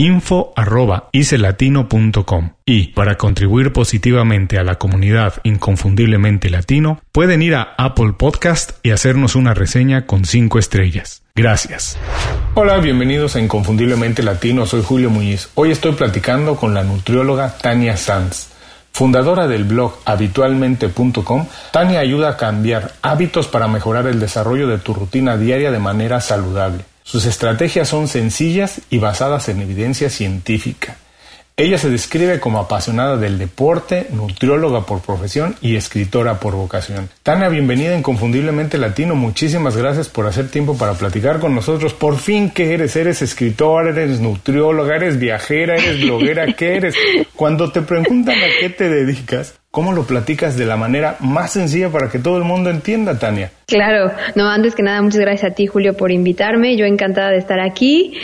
info.icelatino.com y para contribuir positivamente a la comunidad inconfundiblemente latino pueden ir a Apple Podcast y hacernos una reseña con 5 estrellas. Gracias. Hola, bienvenidos a Inconfundiblemente Latino, soy Julio Muñiz. Hoy estoy platicando con la nutrióloga Tania Sanz. Fundadora del blog habitualmente.com, Tania ayuda a cambiar hábitos para mejorar el desarrollo de tu rutina diaria de manera saludable. Sus estrategias son sencillas y basadas en evidencia científica. Ella se describe como apasionada del deporte, nutrióloga por profesión y escritora por vocación. Tania, bienvenida Inconfundiblemente Latino. Muchísimas gracias por hacer tiempo para platicar con nosotros. Por fin, ¿qué eres? ¿Eres escritora? ¿Eres nutrióloga? ¿Eres viajera? ¿Eres bloguera? ¿Qué eres? Cuando te preguntan a qué te dedicas, ¿Cómo lo platicas de la manera más sencilla para que todo el mundo entienda, Tania? Claro, no, antes que nada, muchas gracias a ti, Julio, por invitarme. Yo encantada de estar aquí.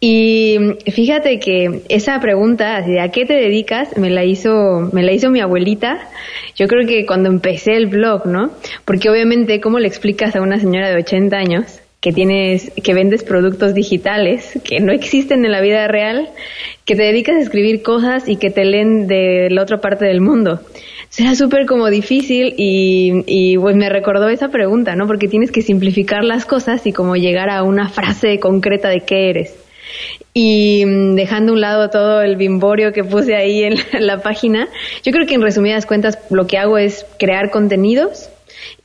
Y fíjate que esa pregunta, de a qué te dedicas, me la hizo, me la hizo mi abuelita. Yo creo que cuando empecé el blog, ¿no? Porque obviamente, ¿cómo le explicas a una señora de 80 años que tienes, que vendes productos digitales que no existen en la vida real, que te dedicas a escribir cosas y que te leen de la otra parte del mundo? Será súper como difícil y, y pues me recordó esa pregunta, ¿no? Porque tienes que simplificar las cosas y como llegar a una frase concreta de qué eres. Y mm, dejando a un lado todo el bimborio que puse ahí en la página, yo creo que en resumidas cuentas lo que hago es crear contenidos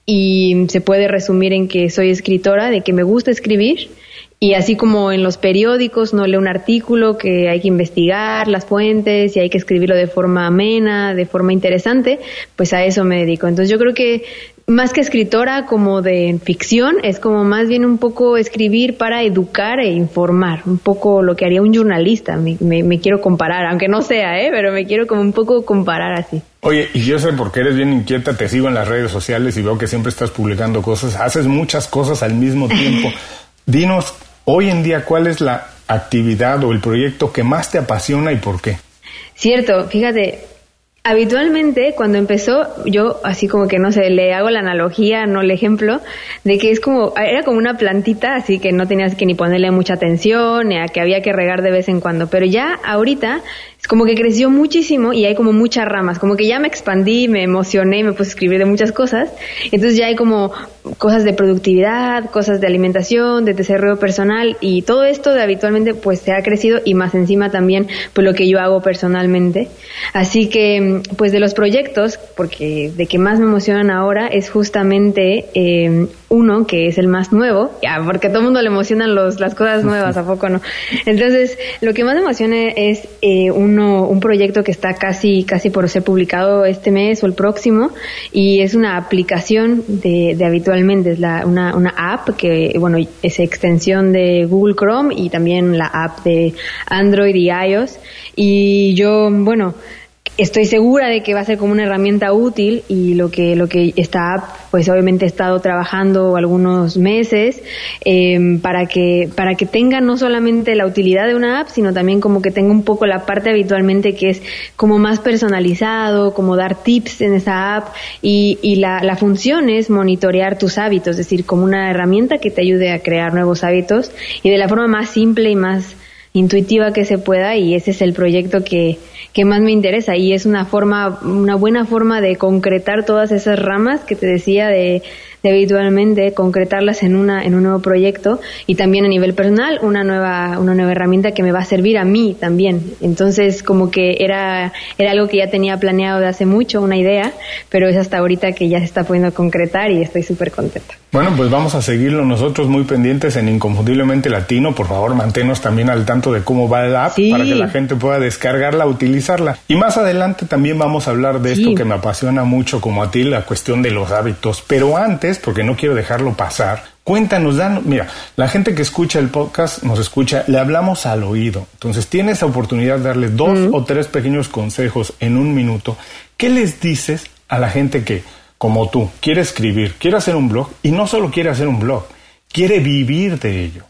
y se puede resumir en que soy escritora, de que me gusta escribir y así como en los periódicos no leo un artículo que hay que investigar las fuentes y hay que escribirlo de forma amena, de forma interesante, pues a eso me dedico. Entonces yo creo que más que escritora como de ficción, es como más bien un poco escribir para educar e informar, un poco lo que haría un jornalista, me, me, quiero comparar, aunque no sea, ¿eh? pero me quiero como un poco comparar así. Oye, y yo sé porque eres bien inquieta, te sigo en las redes sociales y veo que siempre estás publicando cosas, haces muchas cosas al mismo tiempo. Dinos, hoy en día, ¿cuál es la actividad o el proyecto que más te apasiona y por qué? Cierto, fíjate, Habitualmente, cuando empezó, yo así como que no sé, le hago la analogía, no el ejemplo, de que es como, era como una plantita, así que no tenías que ni ponerle mucha atención, ni a que había que regar de vez en cuando. Pero ya ahorita es como que creció muchísimo y hay como muchas ramas, como que ya me expandí, me emocioné, me puse a escribir de muchas cosas. Entonces ya hay como cosas de productividad, cosas de alimentación, de desarrollo personal y todo esto de habitualmente pues se ha crecido y más encima también pues lo que yo hago personalmente. Así que pues de los proyectos, porque de que más me emocionan ahora es justamente eh, uno que es el más nuevo, ya, porque a todo el mundo le emocionan los, las cosas nuevas, ¿a poco no? Entonces, lo que más me emociona es eh, uno, un proyecto que está casi, casi por ser publicado este mes o el próximo, y es una aplicación de, de habitualmente, es la, una, una app que, bueno, es extensión de Google Chrome y también la app de Android y iOS. Y yo, bueno, estoy segura de que va a ser como una herramienta útil y lo que lo que esta app pues obviamente he estado trabajando algunos meses em, para que para que tenga no solamente la utilidad de una app sino también como que tenga un poco la parte habitualmente que es como más personalizado como dar tips en esa app y, y la, la función es monitorear tus hábitos es decir como una herramienta que te ayude a crear nuevos hábitos y de la forma más simple y más intuitiva que se pueda y ese es el proyecto que, que más me interesa y es una forma, una buena forma de concretar todas esas ramas que te decía de, de habitualmente concretarlas en una en un nuevo proyecto y también a nivel personal una nueva una nueva herramienta que me va a servir a mí también. Entonces como que era era algo que ya tenía planeado de hace mucho una idea pero es hasta ahorita que ya se está pudiendo concretar y estoy súper contenta. Bueno pues vamos a seguirlo nosotros muy pendientes en inconfundiblemente latino. Por favor manténnos también al tanto de cómo va la app para que la gente pueda descargarla utilizarla. Y más adelante también vamos a hablar de esto que me apasiona mucho como a ti la cuestión de los hábitos. Pero antes porque no quiero dejarlo pasar, cuéntanos, dan, mira, la gente que escucha el podcast nos escucha, le hablamos al oído. Entonces, tienes la oportunidad de darle dos o tres pequeños consejos en un minuto. ¿Qué les dices a la gente que, como tú, quiere escribir, quiere hacer un blog y no solo quiere hacer un blog, quiere vivir de ello?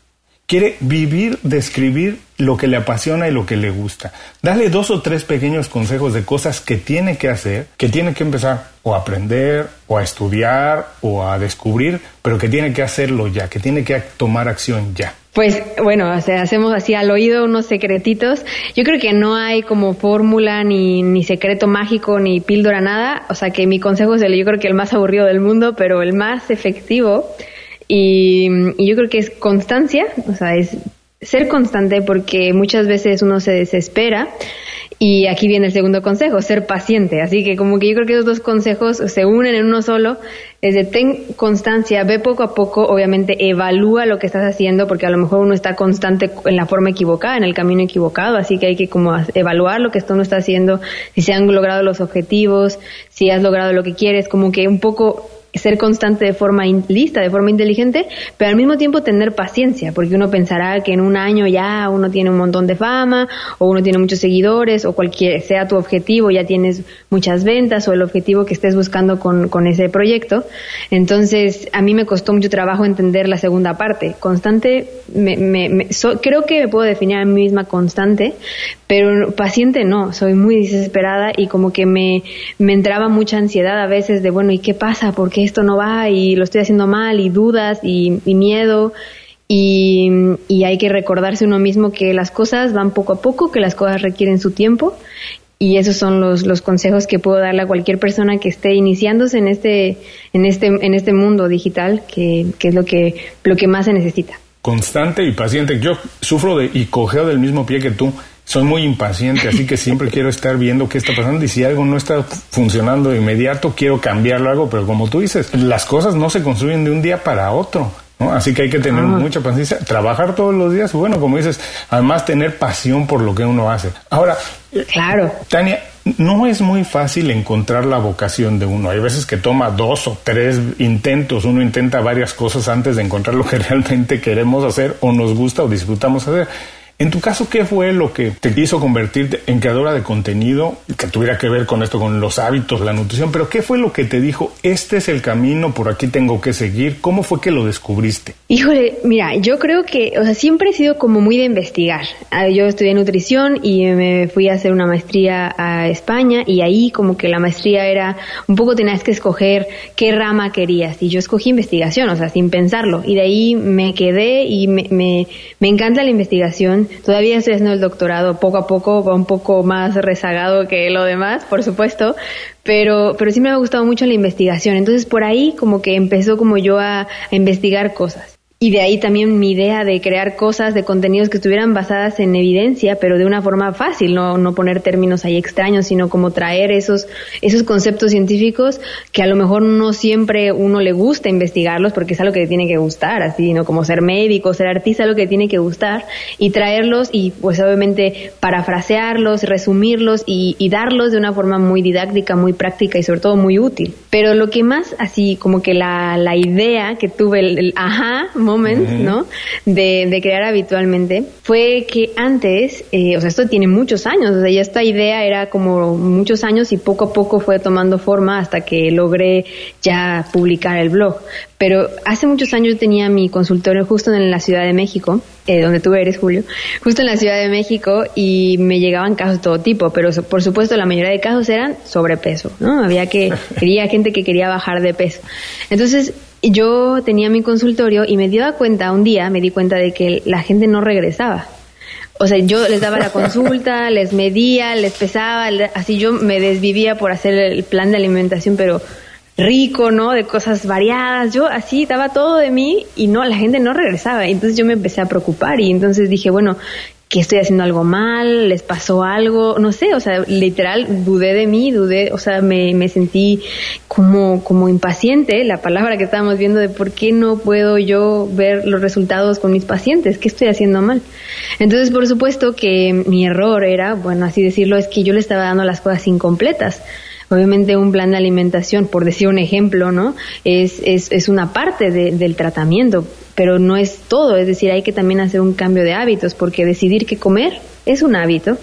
Quiere vivir de escribir lo que le apasiona y lo que le gusta. Dale dos o tres pequeños consejos de cosas que tiene que hacer, que tiene que empezar o a aprender, o a estudiar, o a descubrir, pero que tiene que hacerlo ya, que tiene que tomar acción ya. Pues bueno, o hacemos así al oído unos secretitos. Yo creo que no hay como fórmula ni, ni secreto mágico ni píldora nada. O sea que mi consejo es el, yo creo que el más aburrido del mundo, pero el más efectivo y, yo creo que es constancia, o sea, es ser constante porque muchas veces uno se desespera y aquí viene el segundo consejo, ser paciente. Así que como que yo creo que esos dos consejos se unen en uno solo. Es de ten constancia, ve poco a poco, obviamente evalúa lo que estás haciendo porque a lo mejor uno está constante en la forma equivocada, en el camino equivocado. Así que hay que como evaluar lo que uno está haciendo, si se han logrado los objetivos, si has logrado lo que quieres, como que un poco ser constante de forma lista, de forma inteligente, pero al mismo tiempo tener paciencia, porque uno pensará que en un año ya uno tiene un montón de fama, o uno tiene muchos seguidores, o cualquier sea tu objetivo, ya tienes muchas ventas, o el objetivo que estés buscando con, con ese proyecto. Entonces, a mí me costó mucho trabajo entender la segunda parte. Constante, me, me, creo que me puedo definir a mí misma constante, pero paciente no, soy muy desesperada y como que me, me entraba mucha ansiedad a veces de, bueno, ¿y qué pasa? ¿Por qué esto no va? Y lo estoy haciendo mal, y dudas, y, miedo. Y, y, hay que recordarse uno mismo que las cosas van poco a poco, que las cosas requieren su tiempo. Y esos son los, consejos que puedo darle a cualquier persona que esté iniciándose en este, en este, en este mundo digital, que, que es lo que, lo que más se necesita. Constante y paciente. Yo sufro de y cogeo del mismo pie que tú soy muy impaciente, así que siempre quiero estar viendo qué está pasando y si algo no está funcionando de inmediato, quiero cambiarlo algo, pero como tú dices, las cosas no se construyen de un día para otro. ¿no? Así que hay que tener ah. mucha paciencia, trabajar todos los días, bueno, como dices, además tener pasión por lo que uno hace. Ahora, eh, claro. Tania, no es muy fácil encontrar la vocación de uno. Hay veces que toma dos o tres intentos, uno intenta varias cosas antes de encontrar lo que realmente queremos hacer o nos gusta o disfrutamos hacer. En tu caso, ¿qué fue lo que te hizo convertirte en creadora de contenido que tuviera que ver con esto, con los hábitos, la nutrición? Pero ¿qué fue lo que te dijo, este es el camino, por aquí tengo que seguir? ¿Cómo fue que lo descubriste? Híjole, mira, yo creo que, o sea, siempre he sido como muy de investigar. Ah, yo estudié nutrición y me fui a hacer una maestría a España y ahí como que la maestría era, un poco tenías que escoger qué rama querías y yo escogí investigación, o sea, sin pensarlo. Y de ahí me quedé y me, me, me encanta la investigación Todavía estoy haciendo el doctorado, poco a poco va un poco más rezagado que lo demás, por supuesto, pero, pero sí me ha gustado mucho la investigación. Entonces por ahí como que empezó como yo a investigar cosas. Y de ahí también mi idea de crear cosas, de contenidos que estuvieran basadas en evidencia, pero de una forma fácil, no, no poner términos ahí extraños, sino como traer esos, esos conceptos científicos que a lo mejor no siempre uno le gusta investigarlos porque es algo que tiene que gustar, así, ¿no? Como ser médico, ser artista, algo que tiene que gustar, y traerlos y pues obviamente parafrasearlos, resumirlos y, y darlos de una forma muy didáctica, muy práctica y sobre todo muy útil. Pero lo que más así como que la, la idea que tuve, el, el ajá, moments, ¿no? De, de, crear habitualmente, fue que antes, eh, o sea, esto tiene muchos años, o sea, ya esta idea era como muchos años y poco a poco fue tomando forma hasta que logré ya publicar el blog. Pero hace muchos años tenía mi consultorio justo en la Ciudad de México, eh, donde tú eres, Julio, justo en la Ciudad de México y me llegaban casos de todo tipo, pero por supuesto la mayoría de casos eran sobrepeso, ¿no? Había que, quería gente que quería bajar de peso. Entonces, yo tenía mi consultorio y me di cuenta un día, me di cuenta de que la gente no regresaba. O sea, yo les daba la consulta, les medía, les pesaba, así yo me desvivía por hacer el plan de alimentación, pero rico, ¿no? De cosas variadas. Yo así daba todo de mí y no, la gente no regresaba. Entonces yo me empecé a preocupar y entonces dije, bueno, que estoy haciendo algo mal, les pasó algo, no sé, o sea, literal dudé de mí, dudé, o sea, me, me sentí como, como impaciente, la palabra que estábamos viendo de por qué no puedo yo ver los resultados con mis pacientes, qué estoy haciendo mal. Entonces, por supuesto que mi error era, bueno, así decirlo, es que yo le estaba dando las cosas incompletas. Obviamente un plan de alimentación, por decir un ejemplo, ¿no? Es, es, es una parte del tratamiento, pero no es todo. Es decir, hay que también hacer un cambio de hábitos, porque decidir qué comer es un hábito.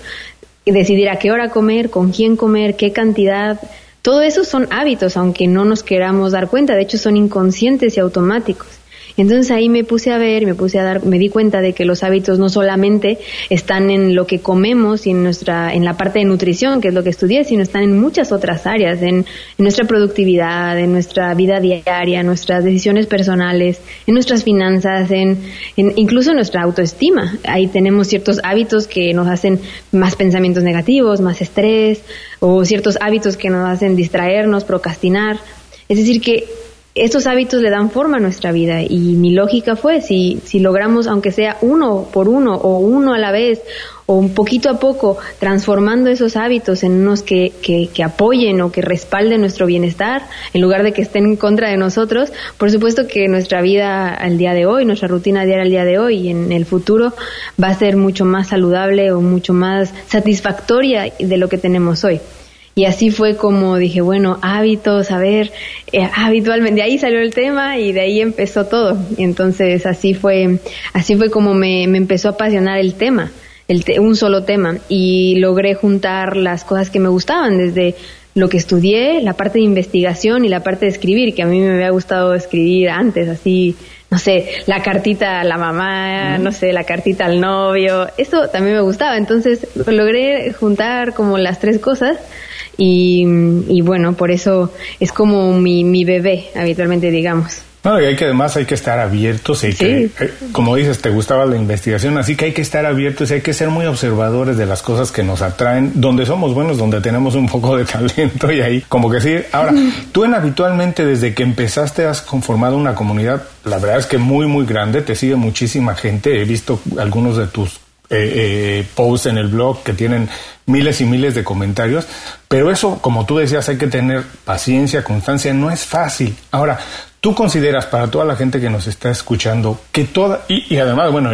Decidir a qué hora comer, con quién comer, qué cantidad, todo eso son hábitos, aunque no nos queramos dar cuenta. De hecho, son inconscientes y automáticos. Entonces ahí me puse a ver, me puse a dar, me di cuenta de que los hábitos no solamente están en lo que comemos y en nuestra, en la parte de nutrición, que es lo que estudié, sino están en muchas otras áreas, en, nuestra productividad, en nuestra vida diaria, en nuestras decisiones personales, en nuestras finanzas, en, en incluso en nuestra autoestima. Ahí tenemos ciertos hábitos que nos hacen más pensamientos negativos, más estrés, o ciertos hábitos que nos hacen distraernos, procrastinar. Es decir, que estos hábitos le dan forma a nuestra vida y mi lógica fue si, si logramos aunque sea uno por uno o uno a la vez o un poquito a poco transformando esos hábitos en unos que, que, que, apoyen o que respalden nuestro bienestar en lugar de que estén en contra de nosotros, por supuesto que nuestra vida al día de hoy, nuestra rutina diaria al día de hoy y en el futuro va a ser mucho más saludable o mucho más satisfactoria de lo que tenemos hoy. Y así fue como dije, bueno, hábitos, a ver, eh, habitualmente, de ahí salió el tema y de ahí empezó todo. Y entonces así fue, así fue como me, me empezó a apasionar el tema, el un solo tema. Y logré juntar las cosas que me gustaban, desde lo que estudié, la parte de investigación y la parte de escribir, que a mí me había gustado escribir antes, así, no sé, la cartita a la mamá, no sé, la cartita al novio, eso también me gustaba. Entonces logré juntar como las tres cosas y, bueno, por eso es como mi, mi bebé, habitualmente digamos. No, y hay que además hay que estar abiertos y que, eh, como dices, te gustaba la investigación, así que hay que estar abiertos y hay que ser muy observadores de las cosas que nos atraen, donde somos buenos, donde tenemos un poco de talento y ahí, como que sí. Ahora, tú en habitualmente desde que empezaste has conformado una comunidad, la verdad es que muy, muy grande, te sigue muchísima gente, he visto algunos de tus eh, eh, posts en el blog que tienen miles y miles de comentarios, pero eso, como tú decías, hay que tener paciencia, constancia, no es fácil. Ahora, tú consideras para toda la gente que nos está escuchando que toda, y, además, bueno,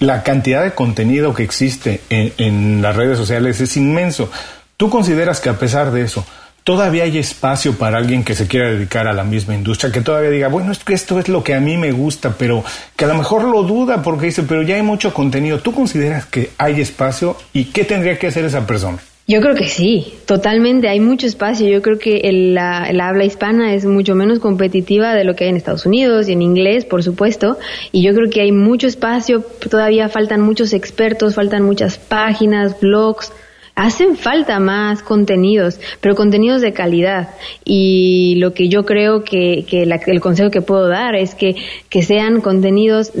la cantidad de contenido que existe en las redes sociales es inmenso. ¿Tú consideras que a pesar de eso, todavía hay espacio para alguien que se quiera dedicar a la misma industria, que todavía diga, bueno, es que esto es lo que a mí me gusta, pero que a lo mejor lo duda porque dice, pero ya hay mucho contenido. ¿Tú consideras que hay espacio y qué tendría que hacer esa persona? Yo creo que sí, totalmente, hay mucho espacio. Yo creo que la, habla hispana es mucho menos competitiva de lo que hay en Estados Unidos y en inglés, por supuesto. Y yo creo que hay mucho espacio, todavía faltan muchos expertos, faltan muchas páginas, blogs, hacen falta más contenidos, pero contenidos de calidad. Y lo que yo creo que, que el consejo que puedo dar es que, que sean contenidos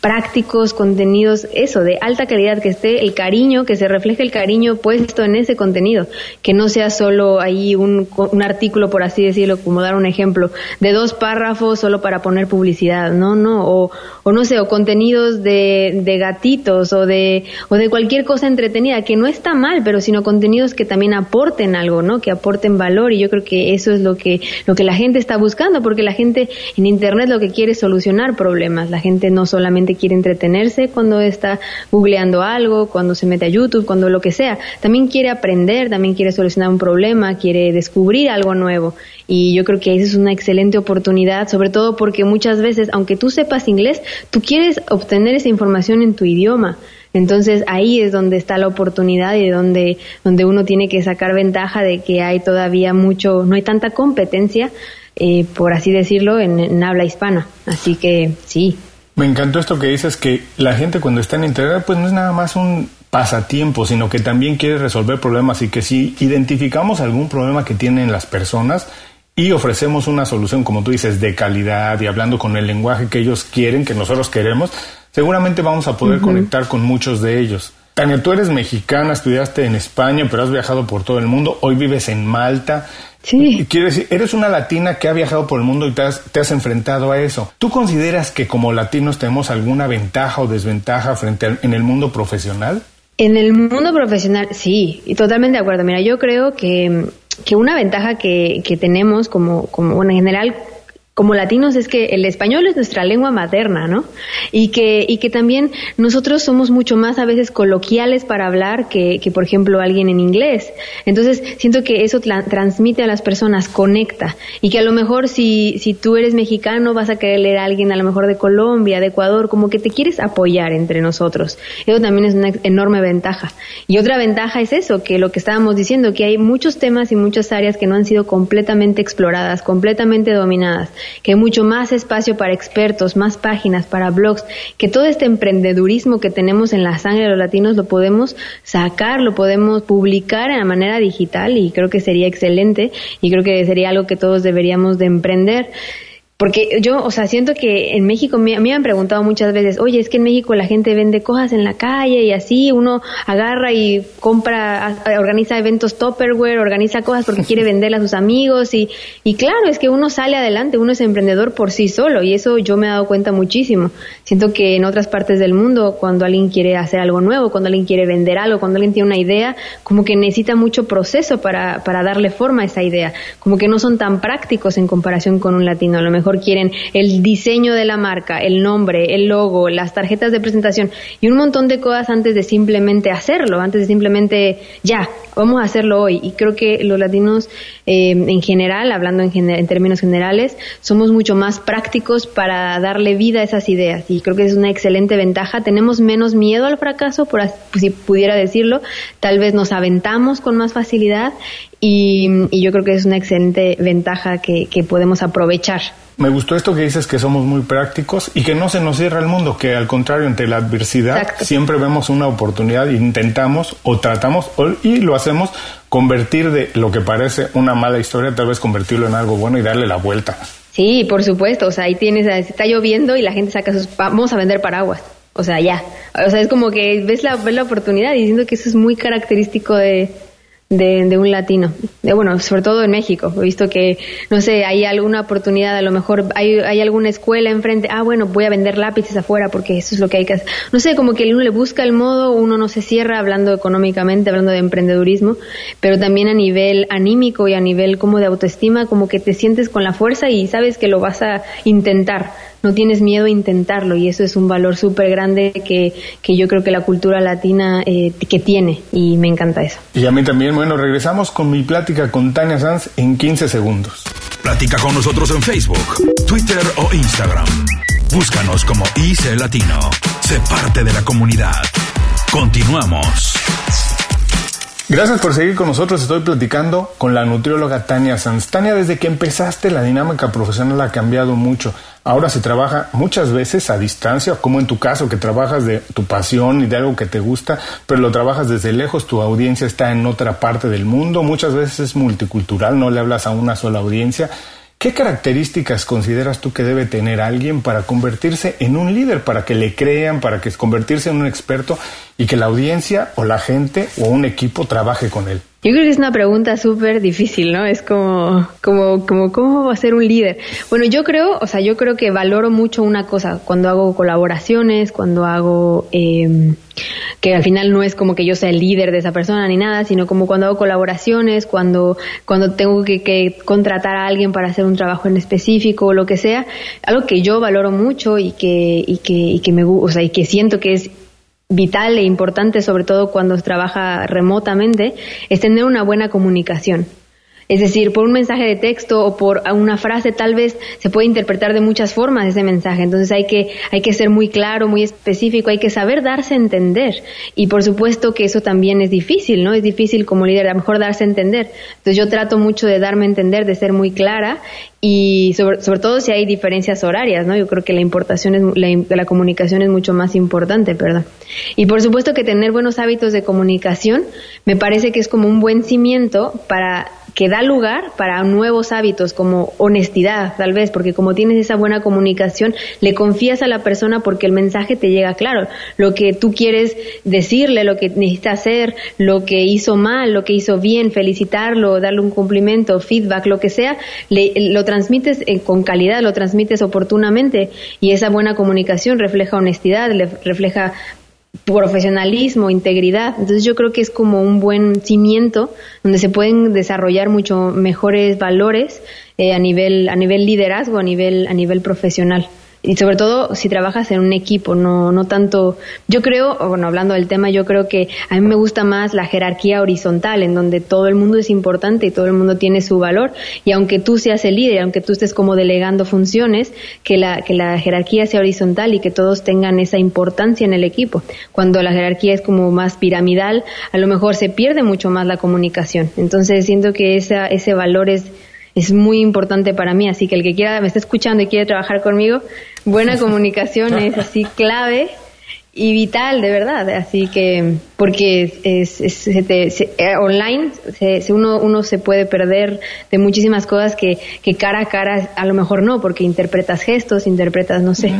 prácticos, contenidos, eso, de alta calidad, que esté el cariño, que se refleje el cariño puesto en ese contenido, que no sea solo ahí un, un artículo, por así decirlo, como dar un ejemplo, de dos párrafos solo para poner publicidad, no, no, o, o no sé, o contenidos de, de gatitos o de, o de cualquier cosa entretenida, que no está mal, pero sino contenidos que también aporten algo, ¿no? Que aporten valor y yo creo que eso es lo que lo que la gente está buscando, porque la gente en internet lo que quiere es solucionar problemas. La gente no solamente quiere entretenerse cuando está googleando algo, cuando se mete a YouTube, cuando lo que sea, también quiere aprender, también quiere solucionar un problema, quiere descubrir algo nuevo. Y yo creo que esa es una excelente oportunidad, sobre todo porque muchas veces, aunque tú sepas inglés, tú quieres obtener esa información en tu idioma. Entonces ahí es donde está la oportunidad y donde, donde uno tiene que sacar ventaja de que hay todavía mucho, no hay tanta competencia, eh, por así decirlo, en, habla hispana. Así que sí. Me encantó esto que dices que la gente cuando está en Internet pues no es nada más un pasatiempo, sino que también quiere resolver problemas y que si identificamos algún problema que tienen las personas, y ofrecemos una solución, como tú dices, de calidad y hablando con el lenguaje que ellos quieren, que nosotros queremos, seguramente vamos a poder conectar con muchos de ellos. Tania, tú eres mexicana, estudiaste en España, pero has viajado por todo el mundo, hoy vives en Malta. Sí. Quiero decir, eres una latina que ha viajado por el mundo y te has, te has enfrentado a eso. ¿Tú consideras que como latinos tenemos alguna ventaja o desventaja frente en el mundo profesional? En el mundo profesional, sí, y totalmente de acuerdo. Mira, yo creo que, que una ventaja que, que tenemos como, como en general como latinos es que el español es nuestra lengua materna, ¿no? Y que, y que también nosotros somos mucho más a veces coloquiales para hablar que, que por ejemplo, alguien en inglés. Entonces, siento que eso transmite a las personas, conecta. Y que a lo mejor si, si tú eres mexicano vas a querer leer a alguien a lo mejor de Colombia, de Ecuador, como que te quieres apoyar entre nosotros. Eso también es una enorme ventaja. Y otra ventaja es eso, que lo que estábamos diciendo, que hay muchos temas y muchas áreas que no han sido completamente exploradas, completamente dominadas que mucho más espacio para expertos, más páginas para blogs, que todo este emprendedurismo que tenemos en la sangre de los latinos lo podemos sacar, lo podemos publicar en la manera digital y creo que sería excelente y creo que sería algo que todos deberíamos de emprender. Porque yo, o sea, siento que en México, me, me han preguntado muchas veces, oye, es que en México la gente vende cosas en la calle y así, uno agarra y compra, organiza eventos Tupperware, organiza cosas porque quiere venderle a sus amigos y, y claro, es que uno sale adelante, uno es emprendedor por sí solo y eso yo me he dado cuenta muchísimo. Siento que en otras partes del mundo, cuando alguien quiere hacer algo nuevo, cuando alguien quiere vender algo, cuando alguien tiene una idea, como que necesita mucho proceso para, para darle forma a esa idea, como que no son tan prácticos en comparación con un latino, a lo mejor quieren el diseño de la marca, el nombre, el logo, las tarjetas de presentación y un montón de cosas antes de simplemente hacerlo, antes de simplemente ya, vamos a hacerlo hoy. Y creo que los latinos eh, en general, hablando en, en, términos generales, somos mucho más prácticos para darle vida a esas ideas y creo que es una excelente ventaja. Tenemos menos miedo al fracaso, por si pudiera decirlo, tal vez nos aventamos con más facilidad y, yo creo que es una excelente ventaja que, que podemos aprovechar. Me gustó esto que dices que somos muy prácticos y que no se nos cierra el mundo, que al contrario, ante la adversidad siempre vemos una oportunidad, intentamos o tratamos y lo hacemos convertir de lo que parece una mala historia, tal vez convertirlo en algo bueno y darle la vuelta. Sí, por supuesto, o sea, ahí tienes, está lloviendo y la gente saca sus, vamos a vender paraguas. O sea, ya. O sea, es como que ves la, ves la oportunidad y que eso es muy característico de, de, un latino. De, bueno, sobre todo en México. He visto que, no sé, hay alguna oportunidad, a lo mejor hay, hay alguna escuela enfrente, ah, bueno, voy a vender lápices afuera porque eso es lo que hay que hacer. No sé, como que uno le busca el modo, uno no se cierra hablando económicamente, hablando de emprendedurismo, pero también a nivel anímico y a nivel como de autoestima, como que te sientes con la fuerza y sabes que lo vas a intentar no tienes miedo a intentarlo y eso es un valor súper grande que, que, yo creo que la cultura latina eh, que tiene y me encanta eso. Y a mí también, bueno, regresamos con mi plática con Tania Sanz en 15 segundos. Platica con nosotros en Facebook, Twitter o Instagram. Búscanos como IC Latino. Sé parte de la comunidad. Continuamos. Gracias por seguir con nosotros. Estoy platicando con la nutrióloga Tania Sanz. Tania, desde que empezaste la dinámica profesional ha cambiado mucho. Ahora se trabaja muchas veces a distancia, como en tu caso, que trabajas de tu pasión y de algo que te gusta, pero lo trabajas desde lejos, tu audiencia está en otra parte del mundo, muchas veces es multicultural, no le hablas a una sola audiencia. ¿Qué características consideras tú que debe tener alguien para convertirse en un líder, para que le crean, para que convertirse en un experto y que la audiencia o la gente o un equipo trabaje con él? Yo creo que es una pregunta súper difícil, ¿no? Es como, como, como, ¿cómo va a ser un líder? Bueno, yo creo, o sea, yo creo que valoro mucho una cosa cuando hago colaboraciones, cuando hago, eh, que al final no es como que yo sea el líder de esa persona ni nada, sino como cuando hago colaboraciones, cuando, cuando tengo que, que contratar a alguien para hacer un trabajo en específico o lo que sea, algo que yo valoro mucho y que, y que, y que me, o sea, y que siento que es vital e importante, sobre todo cuando trabaja remotamente, es tener una buena comunicación. Es decir, por un mensaje de texto o por una frase tal vez se puede interpretar de muchas formas ese mensaje. Entonces hay que, hay que ser muy claro, muy específico, hay que saber darse a entender. Y por supuesto que eso también es difícil, ¿no? Es difícil como líder, a lo mejor darse a entender. Entonces yo trato mucho de darme a entender, de ser muy clara y sobre, sobre todo si hay diferencias horarias, ¿no? Yo creo que la importación es, la, la comunicación es mucho más importante, ¿verdad? Y por supuesto que tener buenos hábitos de comunicación me parece que es como un buen cimiento para que da lugar para nuevos hábitos como honestidad, tal vez, porque como tienes esa buena comunicación, le confías a la persona porque el mensaje te llega claro, lo que tú quieres decirle, lo que necesita hacer, lo que hizo mal, lo que hizo bien, felicitarlo, darle un cumplimiento, feedback, lo que sea, le, lo transmites eh, con calidad, lo transmites oportunamente. Y esa buena comunicación refleja honestidad, le refleja profesionalismo, integridad. Entonces yo creo que es como un buen cimiento donde se pueden desarrollar mucho mejores valores eh, a nivel a nivel liderazgo, a nivel a nivel profesional y sobre todo si trabajas en un equipo, no, no tanto, yo creo, bueno, hablando del tema, yo creo que a mí me gusta más la jerarquía horizontal, en donde todo el mundo es importante y todo el mundo tiene su valor, y aunque tú seas el líder, aunque tú estés como delegando funciones, que la, que la jerarquía sea horizontal y que todos tengan esa importancia en el equipo. Cuando la jerarquía es como más piramidal, a lo mejor se pierde mucho más la comunicación. Entonces siento que esa, ese valor es es muy importante para mí, así que el que quiera, me está escuchando y quiere trabajar conmigo, buena comunicación es así clave y vital, de verdad, así que, porque es, eh, online se, uno, uno se puede perder de muchísimas cosas que, que cara a cara a lo mejor no, porque interpretas gestos, interpretas, no sé.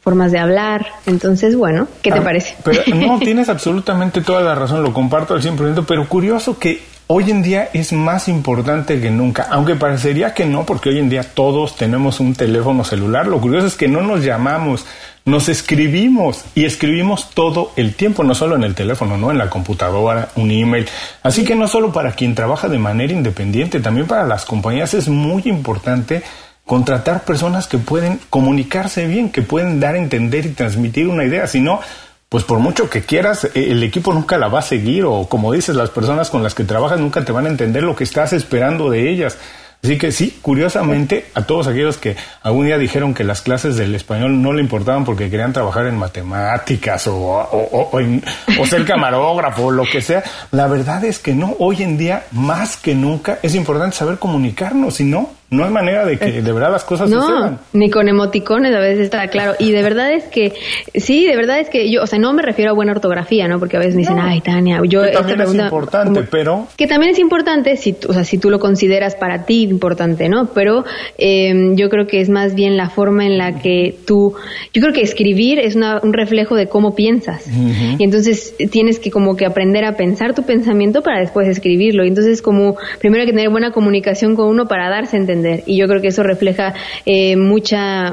formas de hablar. Entonces, bueno, ¿qué te ah, parece? Pero no, tienes absolutamente toda la razón, lo comparto al 100%, pero curioso que hoy en día es más importante que nunca, aunque parecería que no, porque hoy en día todos tenemos un teléfono celular. Lo curioso es que no nos llamamos, nos escribimos y escribimos todo el tiempo, no solo en el teléfono, no en la computadora, un email. Así que no solo para quien trabaja de manera independiente, también para las compañías es muy importante contratar personas que pueden comunicarse bien, que pueden dar a entender y transmitir una idea, si no pues por mucho que quieras, eh, el equipo nunca la va a seguir o como dices, las personas con las que trabajas nunca te van a entender lo que estás esperando de ellas. Así que sí, curiosamente, a todos aquellos que algún día dijeron que las clases del español no le importaban porque querían trabajar en matemáticas o, o, o, ser camarógrafo o lo que sea, la verdad es que no, hoy en día más que nunca es importante saber comunicarnos, si no, no hay manera de que de verdad las cosas no, Ni con emoticones a veces está claro. Y de verdad es que, sí, de verdad es que yo, o sea, no me refiero a buena ortografía, ¿no? Porque a veces me dicen, ay, Tania, yo. Que también es importante, pero. Que también es importante, si, o sea, si tú lo consideras para ti importante, ¿no? Pero eh, yo creo que es más bien la forma en la que tú. Yo creo que escribir es un reflejo de cómo piensas. Y entonces tienes que como que aprender a pensar tu pensamiento para después escribirlo. Y entonces, como primero hay que tener buena comunicación con uno para darse a entender y yo creo que eso refleja eh, mucha,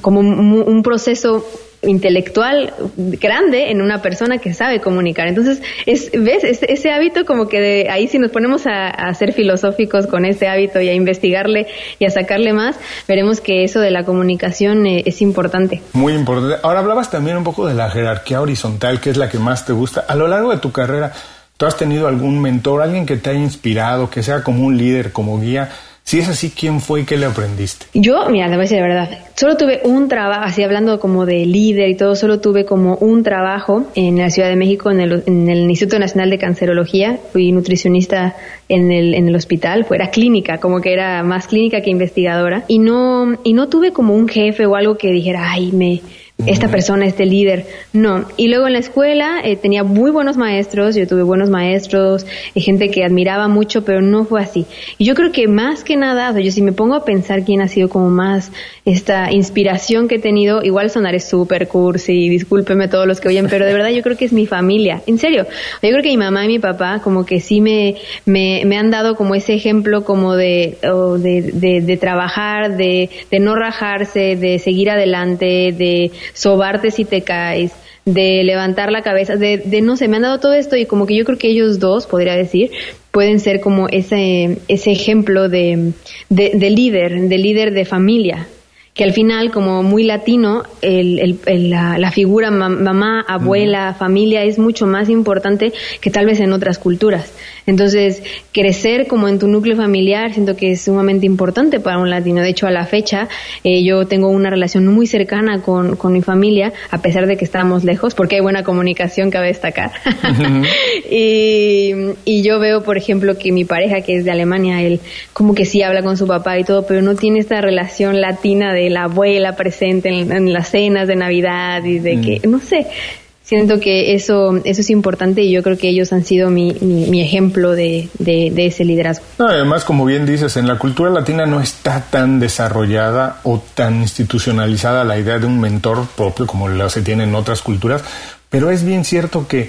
como un proceso intelectual grande en una persona que sabe comunicar. Entonces, es, ¿ves? Ese, hábito como que de, ahí si nos ponemos a, ser filosóficos con ese hábito y a investigarle y a sacarle más, veremos que eso de la comunicación eh, es importante. Muy importante. Ahora hablabas también un poco de la jerarquía horizontal, que es la que más te gusta. A lo largo de tu carrera, ¿tú has tenido algún mentor, alguien que te haya inspirado, que sea como un líder, como guía? Si es así, ¿quién fue y qué le aprendiste? Yo, mira, te voy a decir la verdad, solo tuve un trabajo, así hablando como de líder y todo, solo tuve como un trabajo en la Ciudad de México, en el, Instituto Nacional de Cancerología, fui nutricionista en el, en el hospital, fuera clínica, como que era más clínica que investigadora, y no, y no tuve como un jefe o algo que dijera, ay, me esta persona, este líder. No. Y luego en la escuela eh, tenía muy buenos maestros, yo tuve buenos maestros, y gente que admiraba mucho, pero no fue así. Y yo creo que más que nada, yo si me pongo a pensar quién ha sido como más esta inspiración que he tenido, igual sonaré súper cursi, discúlpeme todos los que oyen, pero de verdad yo creo que es mi familia, en serio. Yo creo que mi mamá y mi papá como que sí me, me, me han dado como ese ejemplo como de, de, de, trabajar, de, de no rajarse, de seguir adelante, de sobarte si te caes, de levantar la cabeza, de, de, no sé, me han dado todo esto y como que yo creo que ellos dos, podría decir, pueden ser como ese, ese ejemplo de, de, de líder, de líder de familia, que al final, como muy latino, el, la, figura mamá, abuela, familia es mucho más importante que tal vez en otras culturas. Entonces, crecer como en tu núcleo familiar siento que es sumamente importante para un latino. De hecho, a la fecha, eh, yo tengo una relación muy cercana con, con mi familia, a pesar de que estamos lejos, porque hay buena comunicación, cabe destacar. y, y yo veo, por ejemplo, que mi pareja, que es de Alemania, él como que sí habla con su papá y todo, pero no tiene esta relación latina de la abuela presente en, las cenas de Navidad y de que, no sé, siento que eso, eso es importante y yo creo que ellos han sido mi, mi, ejemplo de, de, ese liderazgo. además, como bien dices, en la cultura latina no está tan desarrollada o tan institucionalizada la idea de un mentor propio como lo se tiene en otras culturas, pero es bien cierto que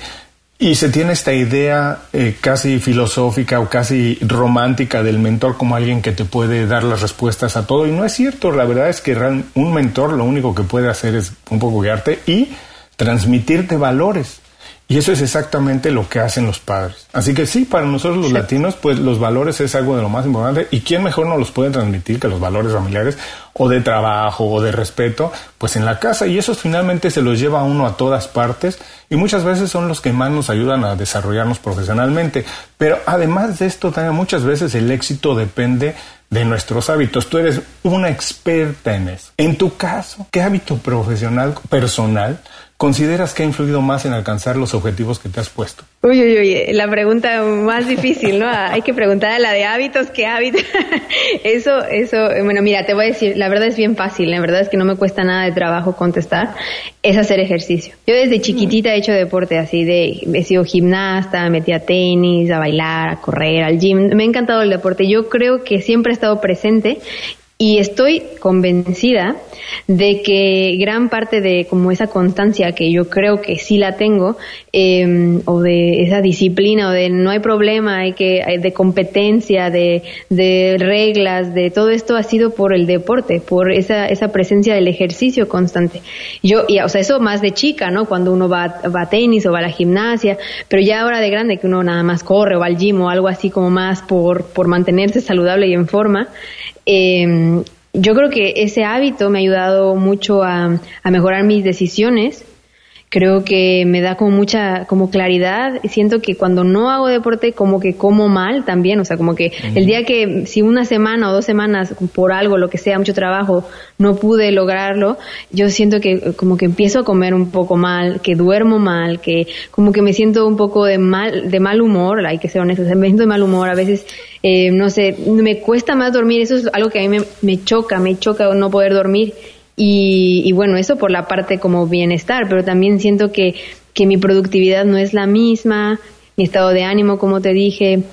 y se tiene esta idea eh, casi filosófica o casi romántica del mentor como alguien que te puede dar las respuestas a todo. Y no es cierto, la verdad es que un mentor lo único que puede hacer es un poco guiarte y transmitirte valores. Y eso es exactamente lo que hacen los padres. Así que sí, para nosotros los latinos, pues los valores es algo de lo más importante. ¿Y quién mejor nos los puede transmitir que los valores familiares o de trabajo o de respeto? Pues en la casa. Y eso finalmente se los lleva a uno a todas partes y muchas veces son los que más nos ayudan a desarrollarnos profesionalmente. Pero además de esto, también muchas veces el éxito depende de nuestros hábitos. Tú eres una experta en eso. En tu caso, ¿qué hábito profesional, personal, consideras que ha influido más en alcanzar los objetivos que te has puesto? Uy, uy, uy, la pregunta más difícil, ¿no? Hay que preguntar a la de hábitos, ¿qué hábitos? eso, eso, bueno, mira, te voy a decir, la verdad es bien fácil, la verdad es que no me cuesta nada de trabajo contestar, es hacer ejercicio. Yo desde chiquitita he hecho deporte así de, he sido gimnasta, me metí a tenis, a bailar, a correr, al gym, me ha encantado el deporte. Yo creo que siempre he estado presente y estoy convencida de que gran parte de como esa constancia que yo creo que sí la tengo, em, o de esa disciplina, o de no hay problema, hay que, de competencia, de, de reglas, de todo esto ha sido por el deporte, por esa, esa presencia del ejercicio constante. Yo, y, o sea, eso más de chica, ¿no? Cuando uno va, va a tenis o va a la gimnasia, pero ya ahora de grande que uno nada más corre o va al gym o algo así como más por, por mantenerse saludable y en forma, eh, yo creo que ese hábito me ha ayudado mucho a, a mejorar mis decisiones creo que me da como mucha como claridad siento que cuando no hago deporte como que como mal también o sea como que el día que si una semana o dos semanas por algo lo que sea mucho trabajo no pude lograrlo yo siento que como que empiezo a comer un poco mal que duermo mal que como que me siento un poco de mal de mal humor hay que ser honesto me siento de mal humor a veces eh, no sé me cuesta más dormir eso es algo que a mí me, me choca me choca no poder dormir y, bueno, eso por la parte como bienestar, pero también siento que, que mi productividad no es la misma, mi estado de ánimo, como te dije.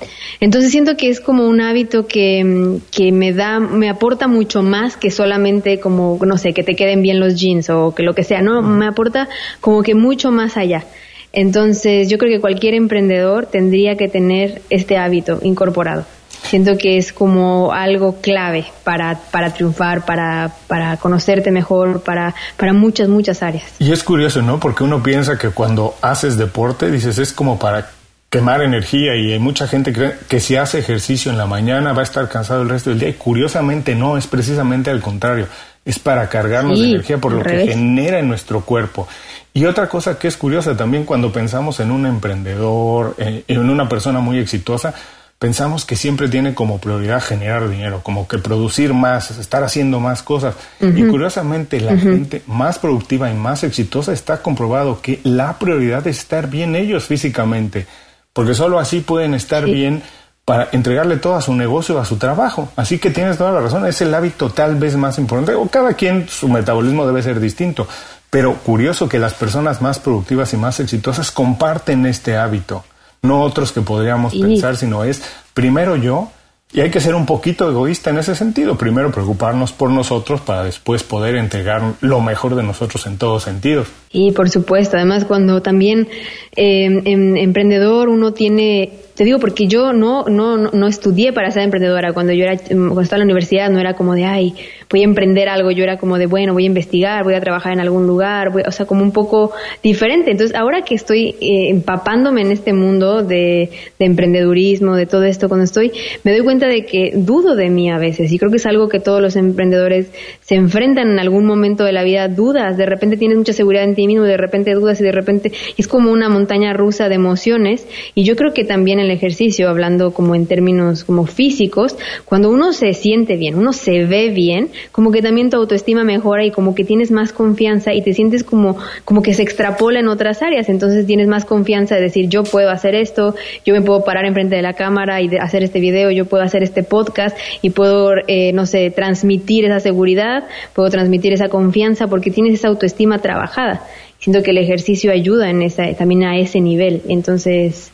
Entonces siento que es como un hábito que, que, me da, me aporta mucho más que solamente como, no sé, que te queden bien los jeans o que lo que sea, no, me aporta como que mucho más allá. Entonces yo creo que cualquier emprendedor tendría que tener este hábito incorporado siento que es como algo clave para, para triunfar, para, para conocerte mejor, para, para muchas, muchas áreas. Y es curioso, ¿no? Porque uno piensa que cuando haces deporte, dices, es como para quemar energía y hay mucha gente cree que si hace ejercicio en la mañana va a estar cansado el resto del día y curiosamente no, es precisamente al contrario, es para cargarnos de energía por lo que genera en nuestro cuerpo. Y otra cosa que es curiosa también cuando pensamos en un emprendedor, eh, en una persona muy exitosa, pensamos que siempre tiene como prioridad generar dinero, como que producir más, estar haciendo más cosas. Y curiosamente la gente más productiva y más exitosa está comprobado que la prioridad es estar bien ellos físicamente, porque solo así pueden estar bien para entregarle todo a su negocio, a su trabajo. Así que tienes toda la razón, es el hábito tal vez más importante, o cada quien su metabolismo debe ser distinto, pero curioso que las personas más productivas y más exitosas comparten este hábito no otros que podríamos pensar, sino es primero yo, y hay que ser un poquito egoísta en ese sentido. Primero preocuparnos por nosotros para después poder entregar lo mejor de nosotros en todos sentidos. Y por supuesto, además cuando también eh, en emprendedor uno tiene te digo porque yo no, no, no, estudié para ser emprendedora. Cuando yo era, cuando estaba en la universidad no era como de, ay, voy a emprender algo. Yo era como de, bueno, voy a investigar, voy a trabajar en algún lugar, o sea, como un poco diferente. Entonces, ahora que estoy eh, empapándome en este mundo de, de emprendedurismo, de todo esto, cuando estoy, me doy cuenta de que dudo de mí a veces. Y creo que es algo que todos los emprendedores se enfrentan en algún momento de la vida, dudas. De repente tienes mucha seguridad en ti mismo, de repente dudas y de repente es como una montaña rusa de emociones. Y yo creo que también el ejercicio, hablando como en términos como físicos, cuando uno se siente bien, uno se ve bien, como que también tu autoestima mejora y como que tienes más confianza y te sientes como, como que se extrapola en otras áreas. Entonces tienes más confianza de decir, yo puedo hacer esto, yo me puedo parar enfrente de la cámara y hacer este video, yo puedo hacer este podcast y puedo, eh, no sé, transmitir esa seguridad, puedo transmitir esa confianza porque tienes esa autoestima trabajada. Siento que el ejercicio ayuda en esa, también a ese nivel. Entonces,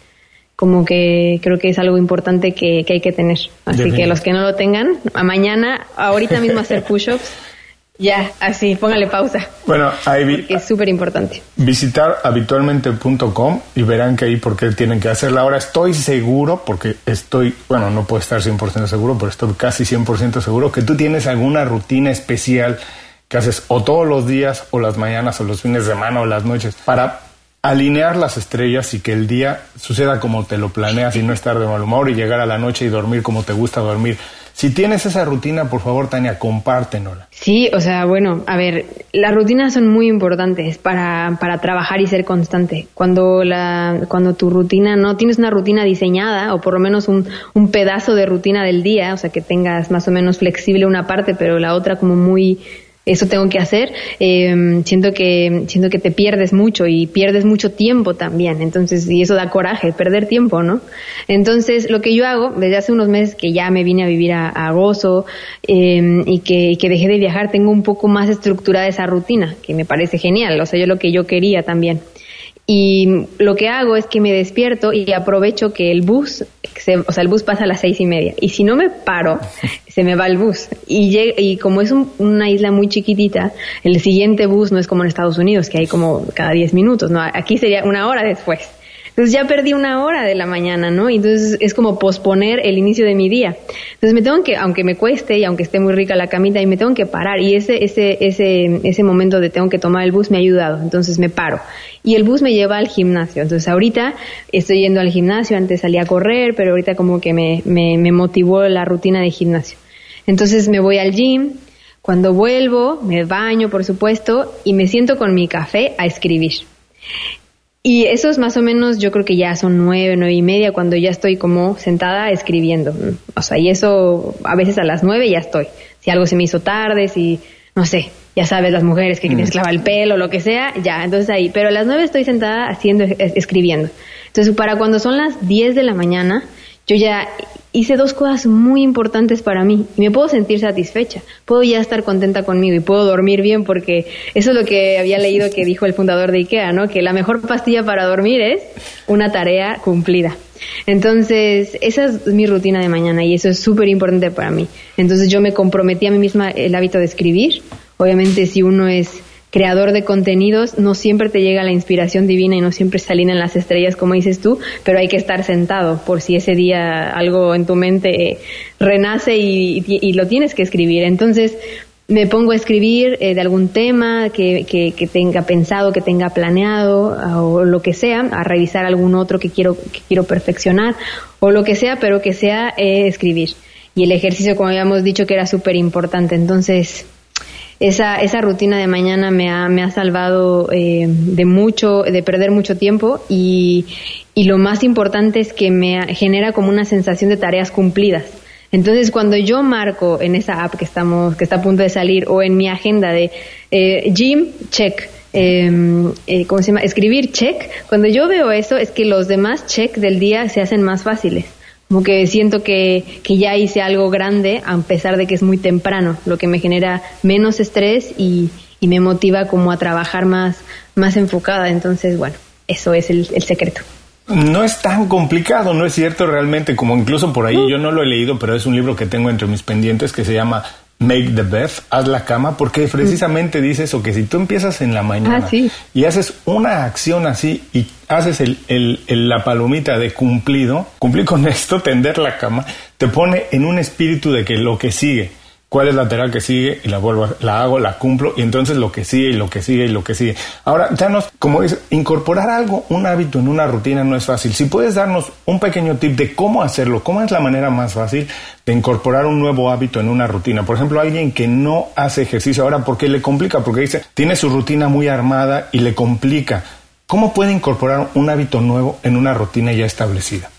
como que creo que es algo importante que, hay que tener. Así que los que no lo tengan, a mañana, ahorita mismo hacer push-ups. Ya, así, póngale pausa. Bueno, ahí es súper importante. Visitar habitualmente.com y verán que ahí por qué tienen que hacerla. Ahora estoy seguro, porque estoy, bueno, no puedo estar 100% seguro, pero estoy casi 100% seguro que tú tienes alguna rutina especial que haces o todos los días o las mañanas o los fines de semana o las noches para alinear las estrellas y que el día suceda como te lo planeas y no estar de mal humor y llegar a la noche y dormir como te gusta dormir. Si tienes esa rutina, por favor, Tania, compártenola. Sí, o sea, bueno, a ver, las rutinas son muy importantes para, para trabajar y ser constante. Cuando, la, cuando tu rutina no tienes una rutina diseñada o por lo menos un, un pedazo de rutina del día, o sea, que tengas más o menos flexible una parte, pero la otra como muy eso tengo que hacer, eh, siento que siento que te pierdes mucho y pierdes mucho tiempo también. Entonces, y eso da coraje, perder tiempo, ¿no? Entonces, lo que yo hago, desde hace unos meses que ya me vine a vivir a, Gozo eh, y, que, y que dejé de viajar, tengo un poco más estructurada esa rutina, que me parece genial. O sea, yo lo que yo quería también. Y lo que hago es que me despierto y aprovecho que el bus, o sea, el bus pasa a las seis y media. Y si no me paro, se me va el bus. Y, y como es una isla muy chiquitita, el siguiente bus no es como en Estados Unidos, que hay como cada diez minutos, ¿no? Aquí sería una hora después. Entonces ya perdí una hora de la mañana, ¿no? Y entonces es como posponer el inicio de mi día. Entonces me tengo que, aunque me cueste y aunque esté muy rica la camita, y me tengo que parar. Y ese, ese, ese, ese momento de tengo que tomar el bus me ha ayudado. Entonces me paro. Y el bus me lleva al gimnasio. Entonces ahorita estoy yendo al gimnasio, antes salí a correr, pero ahorita como que me, me, me motivó la rutina de gimnasio. Entonces me voy al gym, cuando vuelvo, me baño, por supuesto, y me siento con mi café a escribir. Y eso es más o menos, yo creo que ya son nueve, nueve y media cuando ya estoy como sentada escribiendo. O sea, y eso a veces a las nueve ya estoy. Si algo se me hizo tarde, si, no sé, ya sabes, las mujeres que mm. el pelo, lo que sea, ya, entonces ahí. Pero a las nueve estoy sentada haciendo, escribiendo. Entonces, para cuando son las diez de la mañana, yo ya hice dos cosas muy importantes para mí y me puedo sentir satisfecha, puedo ya estar contenta conmigo y puedo dormir bien porque eso es lo que había leído que dijo el fundador de IKEA, ¿no? Que la mejor pastilla para dormir es una tarea cumplida. Entonces, esa es mi rutina de mañana y eso es súper importante para mí. Entonces, yo me comprometí a mí misma el hábito de escribir. Obviamente, si uno es creador de contenidos, no siempre te llega la inspiración divina y no siempre salen en las estrellas como dices tú, pero hay que estar sentado por si ese día algo en tu mente renace y, lo tienes que escribir. Entonces me pongo a escribir eh, de algún tema que, que, tenga pensado, que tenga planeado o lo que sea, a revisar algún otro que quiero, que quiero perfeccionar o lo que sea, pero que sea eh, escribir. Y el ejercicio, como habíamos dicho, que era súper importante. Entonces, esa, esa rutina de mañana me ha, me ha salvado eh, de mucho, de perder mucho tiempo y, y lo más importante es que me genera como una sensación de tareas cumplidas. Entonces, cuando yo marco en esa app que estamos, que está a punto de salir, o en mi agenda de eh, gym, check, em, eh, ¿cómo se llama? Escribir check. Cuando yo veo eso, es que los demás check del día se hacen más fáciles. Como que siento que, que ya hice algo grande a pesar de que es muy temprano, lo que me genera menos estrés y, y me motiva como a trabajar más, más enfocada. Entonces, bueno, eso es el, el secreto. No es tan complicado, no es cierto realmente, como incluso por ahí, yo no lo he leído, pero es un libro que tengo entre mis pendientes que se llama Make the Bed, haz la cama, porque precisamente dice eso, que si tú empiezas en la mañana Ah, sí. y haces una acción así y haces el, el- el- la palomita de cumplido, cumplir con esto, tender la cama, te pone en un espíritu de que lo que sigue, cuál es la tarea que sigue y la vuelvo, la hago, la cumplo y entonces lo que sigue y lo que sigue y lo que sigue. Ahora, danos, como dice, incorporar algo, un hábito en una rutina no es fácil. Si puedes darnos un pequeño tip de cómo hacerlo, cómo es la manera más fácil de incorporar un nuevo hábito en una rutina. Por ejemplo, alguien que no hace ejercicio ahora, ¿por qué le complica? Porque dice, tiene su rutina muy armada y le complica. ¿Cómo puede incorporar un hábito nuevo en una rutina ya establecida?